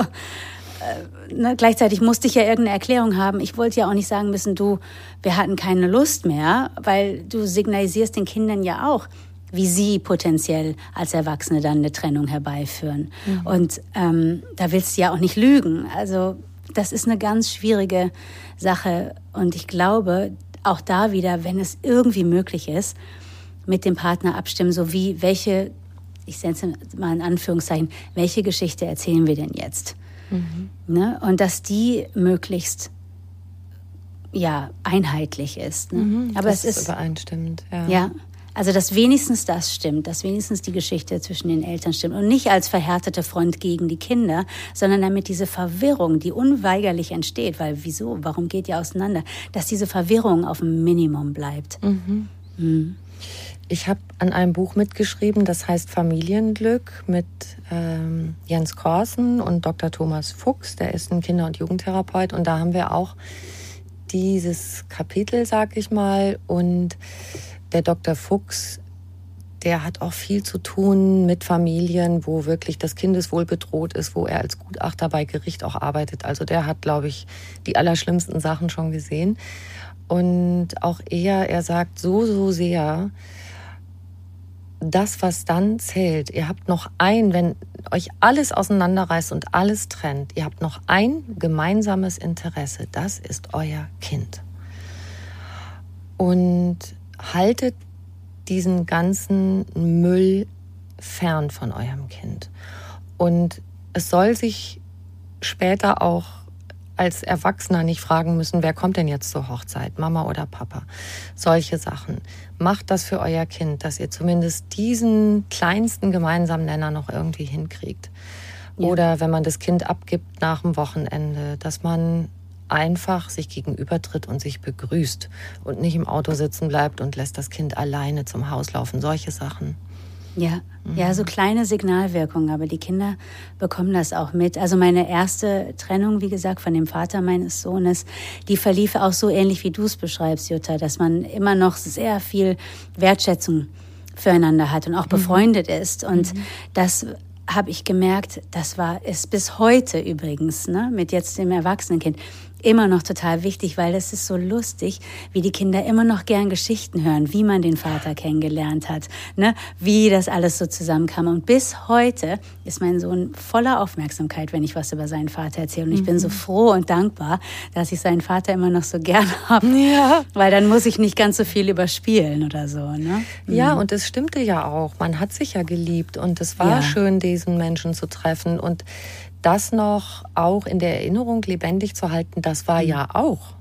ne, gleichzeitig musste ich ja irgendeine Erklärung haben. Ich wollte ja auch nicht sagen müssen, du, wir hatten keine Lust mehr, weil du signalisierst den Kindern ja auch, wie sie potenziell als Erwachsene dann eine Trennung herbeiführen. Mhm. Und ähm, da willst du ja auch nicht lügen. Also das ist eine ganz schwierige Sache. Und ich glaube, auch da wieder, wenn es irgendwie möglich ist, mit dem Partner abstimmen, so wie welche, ich setze mal in Anführungszeichen, welche Geschichte erzählen wir denn jetzt? Mhm. Ne? Und dass die möglichst ja, einheitlich ist. Ne? Mhm, Aber es ist übereinstimmend. Ja. ja. Also, dass wenigstens das stimmt, dass wenigstens die Geschichte zwischen den Eltern stimmt und nicht als verhärtete Front gegen die Kinder, sondern damit diese Verwirrung, die unweigerlich entsteht, weil wieso, warum geht ihr auseinander, dass diese Verwirrung auf dem Minimum bleibt. Mhm. Mhm. Ich habe an einem Buch mitgeschrieben, das heißt Familienglück mit ähm, Jens Korsen und Dr. Thomas Fuchs, der ist ein Kinder- und Jugendtherapeut. Und da haben wir auch dieses Kapitel, sag ich mal. Und der Dr. Fuchs, der hat auch viel zu tun mit Familien, wo wirklich das Kindeswohl bedroht ist, wo er als Gutachter bei Gericht auch arbeitet. Also der hat, glaube ich, die allerschlimmsten Sachen schon gesehen. Und auch er, er sagt so, so sehr, das, was dann zählt, ihr habt noch ein, wenn euch alles auseinanderreißt und alles trennt, ihr habt noch ein gemeinsames Interesse, das ist euer Kind. Und haltet diesen ganzen Müll fern von eurem Kind. Und es soll sich später auch als Erwachsener nicht fragen müssen, wer kommt denn jetzt zur Hochzeit, Mama oder Papa. Solche Sachen. Macht das für euer Kind, dass ihr zumindest diesen kleinsten gemeinsamen Nenner noch irgendwie hinkriegt. Ja. Oder wenn man das Kind abgibt nach dem Wochenende, dass man einfach sich gegenübertritt und sich begrüßt und nicht im Auto sitzen bleibt und lässt das Kind alleine zum Haus laufen. Solche Sachen. Ja, mhm. ja, so kleine Signalwirkungen, aber die Kinder bekommen das auch mit. Also meine erste Trennung, wie gesagt, von dem Vater meines Sohnes, die verlief auch so ähnlich wie du es beschreibst, Jutta, dass man immer noch sehr viel Wertschätzung füreinander hat und auch mhm. befreundet ist. Und mhm. das habe ich gemerkt, das war es bis heute übrigens, ne, mit jetzt dem Erwachsenenkind immer noch total wichtig, weil es ist so lustig, wie die Kinder immer noch gern Geschichten hören, wie man den Vater kennengelernt hat, ne? wie das alles so zusammenkam. Und bis heute ist mein Sohn voller Aufmerksamkeit, wenn ich was über seinen Vater erzähle. Und ich mhm. bin so mhm. froh und dankbar, dass ich seinen Vater immer noch so gern habe. Ja. Weil dann muss ich nicht ganz so viel überspielen oder so. Ne? Ja, mhm. und es stimmte ja auch. Man hat sich ja geliebt und es war ja. schön, diesen Menschen zu treffen. Und das noch auch in der Erinnerung lebendig zu halten, das war mhm. ja auch.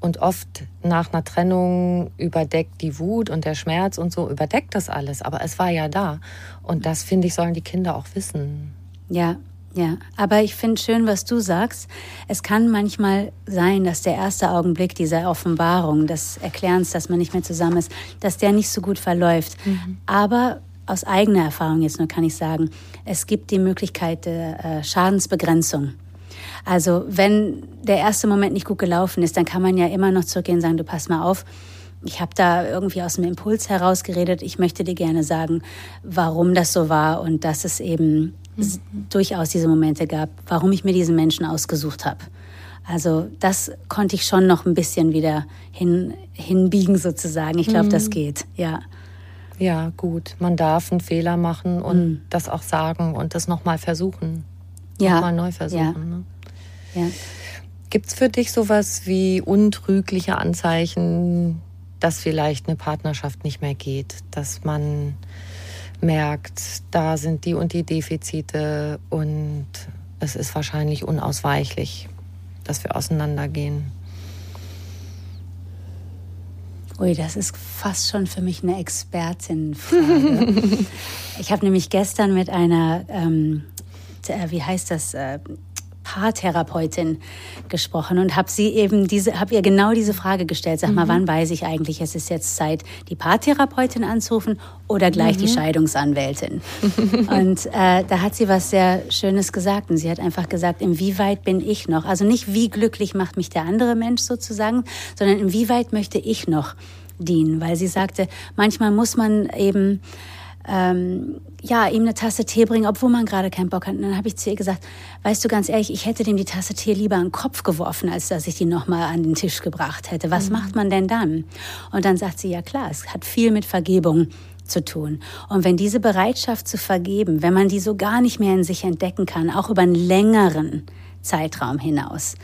Und oft nach einer Trennung überdeckt die Wut und der Schmerz und so, überdeckt das alles. Aber es war ja da. Und das, finde ich, sollen die Kinder auch wissen. Ja, ja. Aber ich finde schön, was du sagst. Es kann manchmal sein, dass der erste Augenblick dieser Offenbarung, des Erklärens, dass man nicht mehr zusammen ist, dass der nicht so gut verläuft. Mhm. Aber aus eigener Erfahrung jetzt nur kann ich sagen, es gibt die Möglichkeit der äh, Schadensbegrenzung. Also wenn der erste Moment nicht gut gelaufen ist, dann kann man ja immer noch zurückgehen und sagen, du pass mal auf, ich habe da irgendwie aus dem Impuls heraus geredet. Ich möchte dir gerne sagen, warum das so war und dass es eben mhm. durchaus diese Momente gab, warum ich mir diesen Menschen ausgesucht habe. Also das konnte ich schon noch ein bisschen wieder hin, hinbiegen sozusagen. Ich glaube, mhm. das geht, ja. Ja, gut. Man darf einen Fehler machen und mhm. das auch sagen und das nochmal versuchen. Ja. Nochmal neu versuchen. Ja. Ne? ja. Gibt es für dich sowas wie untrügliche Anzeichen, dass vielleicht eine Partnerschaft nicht mehr geht, dass man merkt, da sind die und die Defizite und es ist wahrscheinlich unausweichlich, dass wir auseinandergehen. Ui, das ist fast schon für mich eine Expertin-Frage. ich habe nämlich gestern mit einer, ähm, wie heißt das, äh, Paartherapeutin gesprochen und habe sie eben diese, habe ihr genau diese Frage gestellt. Sag mal, mhm. wann weiß ich eigentlich, es ist jetzt Zeit, die Paartherapeutin anzurufen oder gleich mhm. die Scheidungsanwältin? und äh, da hat sie was sehr Schönes gesagt und sie hat einfach gesagt, inwieweit bin ich noch? Also nicht wie glücklich macht mich der andere Mensch sozusagen, sondern inwieweit möchte ich noch dienen? Weil sie sagte, manchmal muss man eben ähm, ja, ihm eine Tasse Tee bringen, obwohl man gerade keinen Bock hat. Und dann habe ich zu ihr gesagt, weißt du ganz ehrlich, ich hätte dem die Tasse Tee lieber an den Kopf geworfen, als dass ich die nochmal an den Tisch gebracht hätte. Was mhm. macht man denn dann? Und dann sagt sie, ja klar, es hat viel mit Vergebung zu tun. Und wenn diese Bereitschaft zu vergeben, wenn man die so gar nicht mehr in sich entdecken kann, auch über einen längeren Zeitraum hinaus,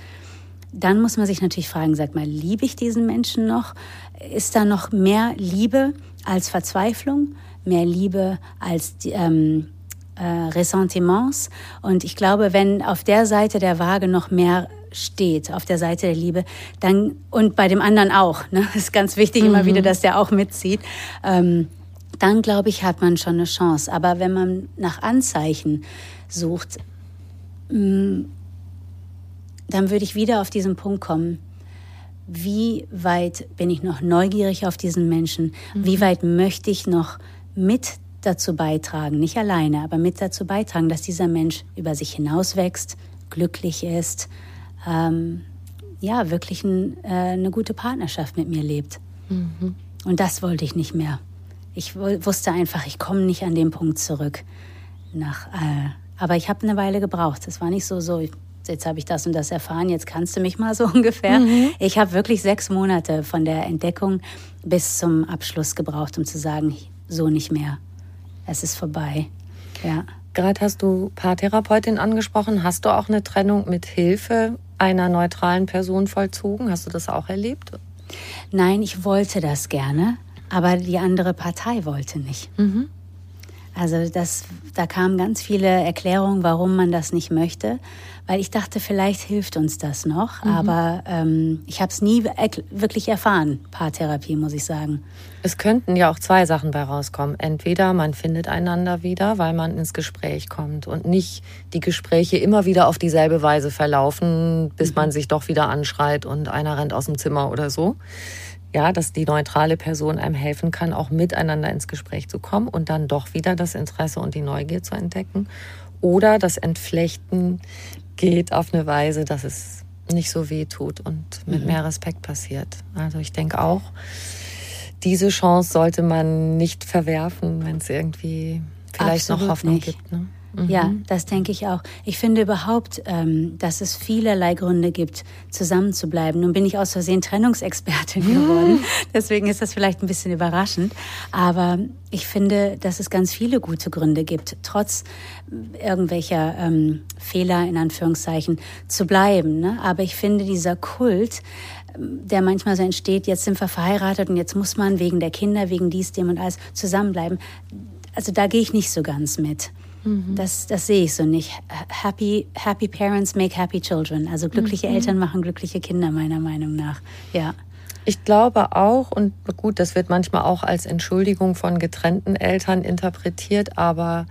dann muss man sich natürlich fragen, sag mal, liebe ich diesen Menschen noch? Ist da noch mehr Liebe als Verzweiflung? Mehr Liebe als die, ähm, äh, Ressentiments. Und ich glaube, wenn auf der Seite der Waage noch mehr steht, auf der Seite der Liebe, dann und bei dem anderen auch, ne, ist ganz wichtig mhm. immer wieder, dass der auch mitzieht. Ähm, dann glaube ich, hat man schon eine Chance. Aber wenn man nach Anzeichen sucht, mh, mm, dann würde ich wieder auf diesen Punkt kommen. Wie weit bin ich noch neugierig auf diesen Menschen? Mhm. Wie weit möchte ich noch mit dazu beitragen, nicht alleine, aber mit dazu beitragen, dass dieser Mensch über sich hinauswächst, glücklich ist, ähm, ja, wirklich ein, äh, eine gute Partnerschaft mit mir lebt. Mhm. Und das wollte ich nicht mehr. Ich wusste einfach, ich komme nicht an den Punkt zurück. Nach, äh, aber ich habe eine Weile gebraucht. Es war nicht so, so jetzt habe ich das und das erfahren, jetzt kannst du mich mal so ungefähr. Mhm. Ich habe wirklich sechs Monate von der Entdeckung bis zum Abschluss gebraucht, um zu sagen, so nicht mehr. Es ist vorbei. Ja. Gerade hast du Paartherapeutin angesprochen. Hast du auch eine Trennung mit Hilfe einer neutralen Person vollzogen? Hast du das auch erlebt? Nein, ich wollte das gerne, aber die andere Partei wollte nicht. Mhm. Also das, da kamen ganz viele Erklärungen, warum man das nicht möchte weil ich dachte, vielleicht hilft uns das noch. Mhm. Aber ähm, ich habe es nie wirklich erfahren, Paartherapie, muss ich sagen. Es könnten ja auch zwei Sachen bei rauskommen. Entweder man findet einander wieder, weil man ins Gespräch kommt und nicht die Gespräche immer wieder auf dieselbe Weise verlaufen, bis mhm. man sich doch wieder anschreit und einer rennt aus dem Zimmer oder so. Ja, dass die neutrale Person einem helfen kann, auch miteinander ins Gespräch zu kommen und dann doch wieder das Interesse und die Neugier zu entdecken. Oder das Entflechten geht auf eine Weise, dass es nicht so weh tut und mit mhm. mehr Respekt passiert. Also ich denke auch, diese Chance sollte man nicht verwerfen, wenn es irgendwie vielleicht Absolut noch Hoffnung nicht. gibt. Ne? Mhm. Ja, das denke ich auch. Ich finde überhaupt, ähm, dass es vielerlei Gründe gibt, zusammenzubleiben. Nun bin ich aus Versehen Trennungsexpertin mhm. geworden. Deswegen ist das vielleicht ein bisschen überraschend. Aber ich finde, dass es ganz viele gute Gründe gibt, trotz irgendwelcher ähm, Fehler in Anführungszeichen zu bleiben. Ne? Aber ich finde, dieser Kult, der manchmal so entsteht, jetzt sind wir verheiratet und jetzt muss man wegen der Kinder, wegen dies, dem und alles zusammenbleiben. Also da gehe ich nicht so ganz mit. Mhm. Das, das sehe ich so nicht. Happy, happy parents make happy children. Also glückliche mhm. Eltern machen glückliche Kinder, meiner Meinung nach. Ja. Ich glaube auch, und gut, das wird manchmal auch als Entschuldigung von getrennten Eltern interpretiert, aber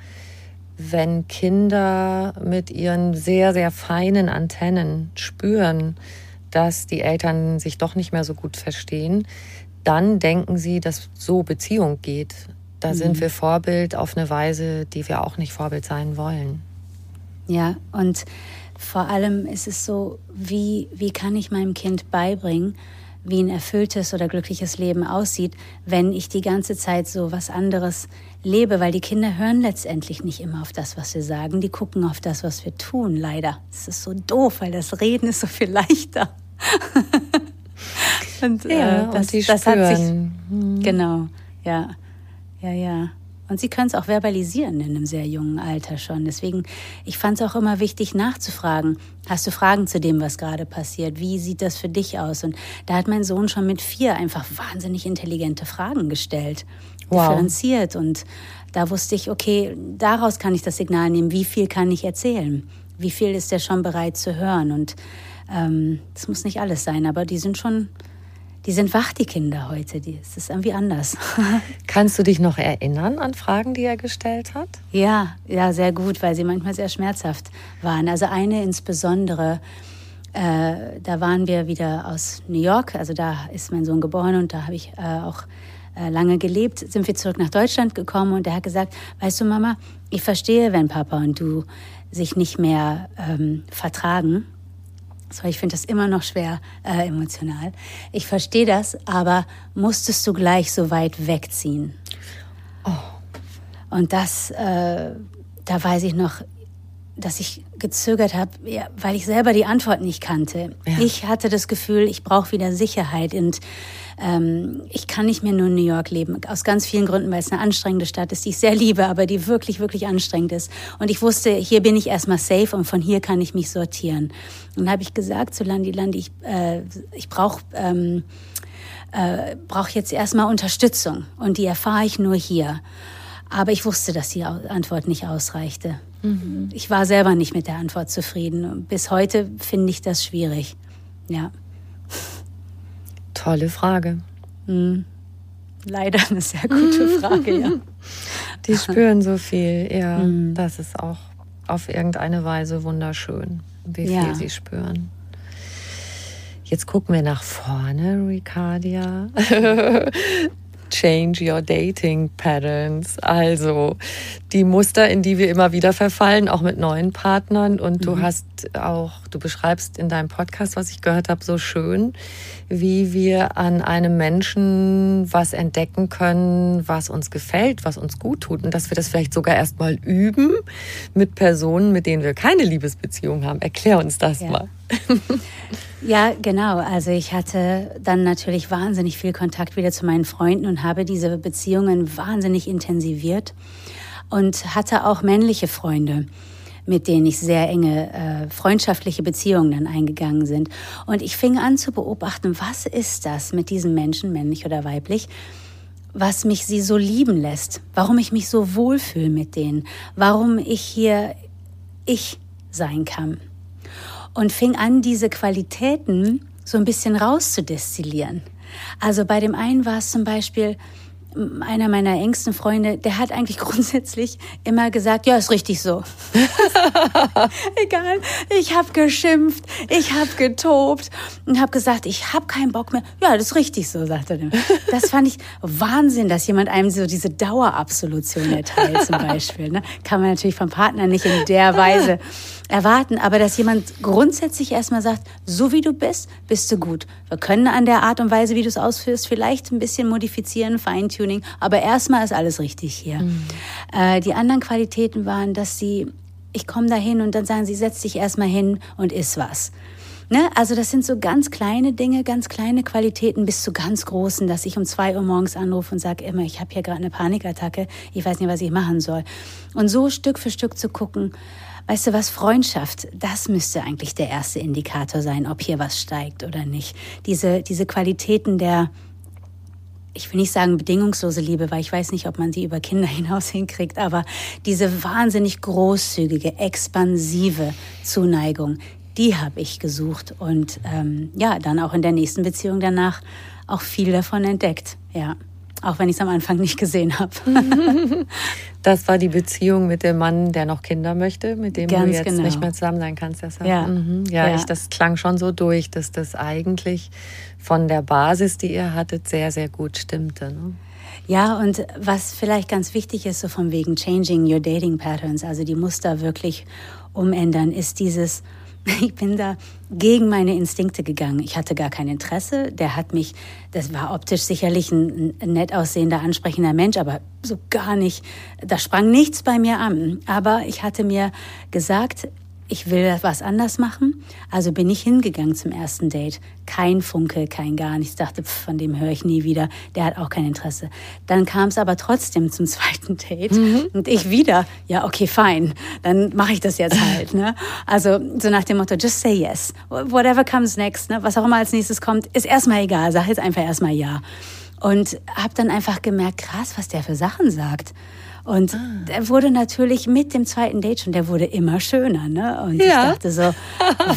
wenn Kinder mit ihren sehr, sehr feinen Antennen spüren, dass die Eltern sich doch nicht mehr so gut verstehen, dann denken sie, dass so Beziehung geht da mhm. sind wir Vorbild auf eine Weise, die wir auch nicht Vorbild sein wollen. Ja, und vor allem ist es so, wie, wie kann ich meinem Kind beibringen, wie ein erfülltes oder glückliches Leben aussieht, wenn ich die ganze Zeit so was anderes lebe, weil die Kinder hören letztendlich nicht immer auf das, was wir sagen, die gucken auf das, was wir tun, leider. Es ist so doof, weil das Reden ist so viel leichter. und, ja, äh, das, und die das spüren. hat sich, mhm. genau, ja, ja, ja. Und sie können es auch verbalisieren in einem sehr jungen Alter schon. Deswegen, ich fand es auch immer wichtig nachzufragen. Hast du Fragen zu dem, was gerade passiert? Wie sieht das für dich aus? Und da hat mein Sohn schon mit vier einfach wahnsinnig intelligente Fragen gestellt, wow. differenziert. Und da wusste ich, okay, daraus kann ich das Signal nehmen. Wie viel kann ich erzählen? Wie viel ist er schon bereit zu hören? Und das ähm, muss nicht alles sein, aber die sind schon die sind wach, die Kinder heute. Die, es ist irgendwie anders. Kannst du dich noch erinnern an Fragen, die er gestellt hat? Ja, ja, sehr gut, weil sie manchmal sehr schmerzhaft waren. Also eine insbesondere, äh, da waren wir wieder aus New York, also da ist mein Sohn geboren und da habe ich äh, auch äh, lange gelebt, sind wir zurück nach Deutschland gekommen und er hat gesagt, weißt du Mama, ich verstehe, wenn Papa und du sich nicht mehr ähm, vertragen so, ich finde das immer noch schwer äh, emotional. Ich verstehe das, aber musstest du gleich so weit wegziehen? Oh. Und das, äh, da weiß ich noch, dass ich gezögert habe, ja, weil ich selber die Antwort nicht kannte. Ja. Ich hatte das Gefühl, ich brauche wieder Sicherheit und ähm, ich kann nicht mehr nur in New York leben. Aus ganz vielen Gründen, weil es eine anstrengende Stadt ist, die ich sehr liebe, aber die wirklich, wirklich anstrengend ist. Und ich wusste, hier bin ich erstmal safe und von hier kann ich mich sortieren. Und dann habe ich gesagt zu Landi, Landi, ich, äh, ich brauche ähm, äh, brauch jetzt erstmal Unterstützung und die erfahre ich nur hier. Aber ich wusste, dass die Antwort nicht ausreichte. Mhm. Ich war selber nicht mit der Antwort zufrieden. Bis heute finde ich das schwierig. Ja. Tolle Frage. Mhm. Leider eine sehr gute Frage, ja. Die spüren so viel, ja. Mhm. Das ist auch auf irgendeine Weise wunderschön, wie viel ja. sie spüren. Jetzt gucken wir nach vorne, Ricardia. Change Your Dating Patterns. Also die Muster, in die wir immer wieder verfallen, auch mit neuen Partnern. Und mhm. du hast auch, du beschreibst in deinem Podcast, was ich gehört habe, so schön, wie wir an einem Menschen was entdecken können, was uns gefällt, was uns gut tut. Und dass wir das vielleicht sogar erst mal üben mit Personen, mit denen wir keine Liebesbeziehung haben. Erklär uns das ja. mal. Ja, genau. Also ich hatte dann natürlich wahnsinnig viel Kontakt wieder zu meinen Freunden und habe diese Beziehungen wahnsinnig intensiviert und hatte auch männliche Freunde mit denen ich sehr enge äh, freundschaftliche Beziehungen dann eingegangen sind. Und ich fing an zu beobachten, was ist das mit diesen Menschen, männlich oder weiblich, was mich sie so lieben lässt, warum ich mich so wohlfühle mit denen, warum ich hier ich sein kann und fing an, diese Qualitäten so ein bisschen rauszudestillieren. Also bei dem einen war es zum Beispiel, einer meiner engsten Freunde, der hat eigentlich grundsätzlich immer gesagt, ja, ist richtig so. Egal, ich habe geschimpft, ich habe getobt und habe gesagt, ich habe keinen Bock mehr. Ja, das ist richtig so, sagte er. Das fand ich Wahnsinn, dass jemand einem so diese Dauerabsolution erteilt zum Beispiel. Ne? Kann man natürlich vom Partner nicht in der Weise erwarten, aber dass jemand grundsätzlich erstmal sagt, so wie du bist, bist du gut. Wir können an der Art und Weise, wie du es ausführst, vielleicht ein bisschen modifizieren, Feintuning, aber erstmal ist alles richtig hier. Mhm. Äh, die anderen Qualitäten waren, dass sie, ich komme da hin und dann sagen sie, setz dich erstmal hin und iss was. Ne? Also das sind so ganz kleine Dinge, ganz kleine Qualitäten bis zu ganz großen, dass ich um zwei Uhr morgens anrufe und sage immer, ich habe hier gerade eine Panikattacke, ich weiß nicht, was ich machen soll. Und so Stück für Stück zu gucken, Weißt du was, Freundschaft, das müsste eigentlich der erste Indikator sein, ob hier was steigt oder nicht. Diese, diese Qualitäten der, ich will nicht sagen bedingungslose Liebe, weil ich weiß nicht, ob man sie über Kinder hinaus hinkriegt, aber diese wahnsinnig großzügige, expansive Zuneigung, die habe ich gesucht und ähm, ja, dann auch in der nächsten Beziehung danach auch viel davon entdeckt, ja auch wenn ich es am Anfang nicht gesehen habe. das war die Beziehung mit dem Mann, der noch Kinder möchte, mit dem Ganz du jetzt genau. nicht mehr zusammen sein kannst. Deshalb. Ja, mhm. ja, ja. Ich, das klang schon so durch, dass das eigentlich von der Basis, die ihr hattet, sehr, sehr gut stimmte. Ne? Ja, und was vielleicht ganz wichtig ist, so von wegen changing your dating patterns, also die Muster wirklich umändern, ist dieses, ich bin da gegen meine Instinkte gegangen. Ich hatte gar kein Interesse. Der hat mich, das war optisch sicherlich ein, nett aussehender, ansprechender Mensch, aber so gar nicht, da sprang nichts bei mir an. Aber ich hatte mir gesagt, ich will was anders machen. Also bin ich hingegangen zum ersten Date. Kein Funke, kein gar nichts. Ich dachte, pff, von dem höre ich nie wieder. Der hat auch kein Interesse. Dann kam es aber trotzdem zum zweiten Date. Mhm. Und ich wieder, ja, okay, fein. Dann mache ich das jetzt halt. Ne? Also so nach dem Motto, just say yes. Whatever comes next, ne? was auch immer als nächstes kommt, ist erstmal egal. Sag jetzt einfach erstmal ja. Und habe dann einfach gemerkt, krass, was der für Sachen sagt. Und ah. der wurde natürlich mit dem zweiten Date schon, der wurde immer schöner. Ne? Und ja. ich dachte so,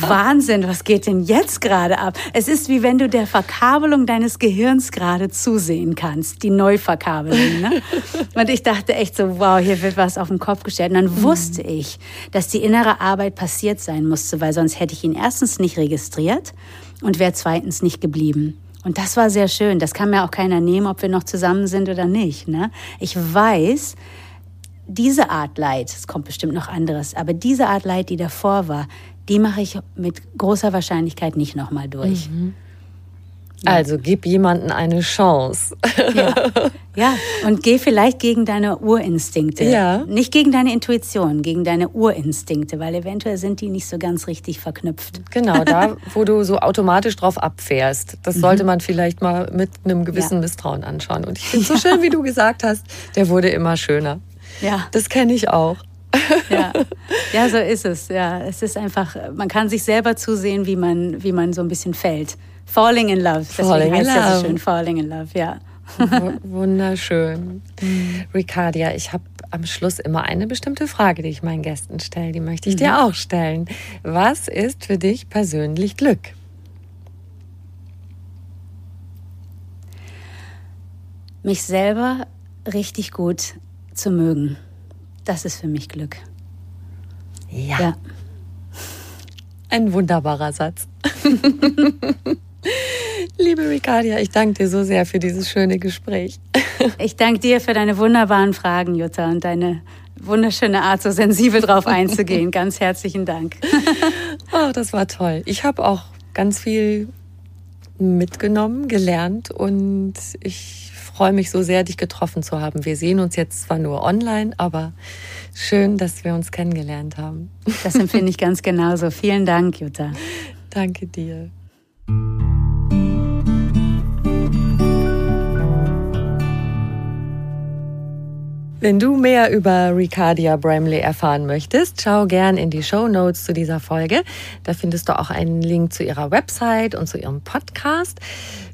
Wahnsinn, was geht denn jetzt gerade ab? Es ist wie wenn du der Verkabelung deines Gehirns gerade zusehen kannst, die Neuverkabelung. Ne? Und ich dachte echt so, wow, hier wird was auf den Kopf gestellt. Und dann mhm. wusste ich, dass die innere Arbeit passiert sein musste, weil sonst hätte ich ihn erstens nicht registriert und wäre zweitens nicht geblieben. Und das war sehr schön. Das kann mir auch keiner nehmen, ob wir noch zusammen sind oder nicht. Ne? Ich weiß, diese Art Leid, es kommt bestimmt noch anderes, aber diese Art Leid, die davor war, die mache ich mit großer Wahrscheinlichkeit nicht nochmal durch. Mhm. Also gib jemanden eine Chance. Ja. ja, und geh vielleicht gegen deine Urinstinkte. Ja. Nicht gegen deine Intuition, gegen deine Urinstinkte, weil eventuell sind die nicht so ganz richtig verknüpft. Genau, da, wo du so automatisch drauf abfährst. Das mhm. sollte man vielleicht mal mit einem gewissen ja. Misstrauen anschauen. Und ich finde so schön, wie du gesagt hast, der wurde immer schöner. Ja. Das kenne ich auch. Ja. ja, so ist es. Ja, es ist einfach, man kann sich selber zusehen, wie man, wie man so ein bisschen fällt. Falling in love. Deswegen Falling heißt in love. das so schön. Falling in love, ja. Wunderschön. Ricardia, ich habe am Schluss immer eine bestimmte Frage, die ich meinen Gästen stelle. Die möchte ich mhm. dir auch stellen. Was ist für dich persönlich Glück? Mich selber richtig gut zu mögen. Das ist für mich Glück. Ja. ja. Ein wunderbarer Satz. Liebe Ricardia, ich danke dir so sehr für dieses schöne Gespräch. Ich danke dir für deine wunderbaren Fragen, Jutta, und deine wunderschöne Art, so sensibel drauf einzugehen. Ganz herzlichen Dank. Oh, das war toll. Ich habe auch ganz viel mitgenommen, gelernt und ich freue mich so sehr, dich getroffen zu haben. Wir sehen uns jetzt zwar nur online, aber schön, dass wir uns kennengelernt haben. Das empfinde ich ganz genauso. Vielen Dank, Jutta. Danke dir. Wenn du mehr über Ricardia Bramley erfahren möchtest, schau gern in die Show Notes zu dieser Folge. Da findest du auch einen Link zu ihrer Website und zu ihrem Podcast.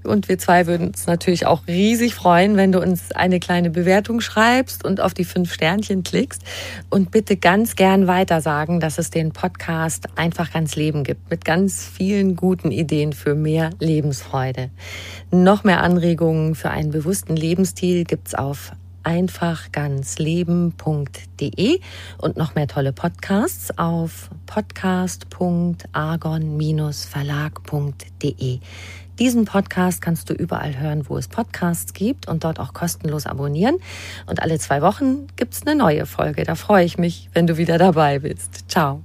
Und wir zwei würden uns natürlich auch riesig freuen, wenn du uns eine kleine Bewertung schreibst und auf die fünf Sternchen klickst. Und bitte ganz gern weiter sagen, dass es den Podcast einfach ganz Leben gibt, mit ganz vielen guten Ideen für mehr Lebensfreude. Noch mehr Anregungen für einen bewussten Lebensstil gibt's auf einfachganzleben.de und noch mehr tolle Podcasts auf podcast.argon-verlag.de. Diesen Podcast kannst du überall hören, wo es Podcasts gibt und dort auch kostenlos abonnieren. Und alle zwei Wochen gibt's eine neue Folge. Da freue ich mich, wenn du wieder dabei bist. Ciao.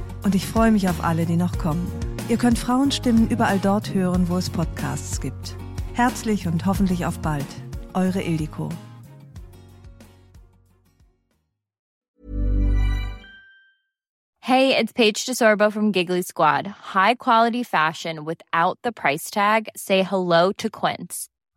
Und ich freue mich auf alle, die noch kommen. Ihr könnt Frauenstimmen überall dort hören, wo es Podcasts gibt. Herzlich und hoffentlich auf bald. Eure Ildiko. Hey, it's Paige DeSorbo from Giggly Squad. High quality fashion without the price tag. Say hello to Quince.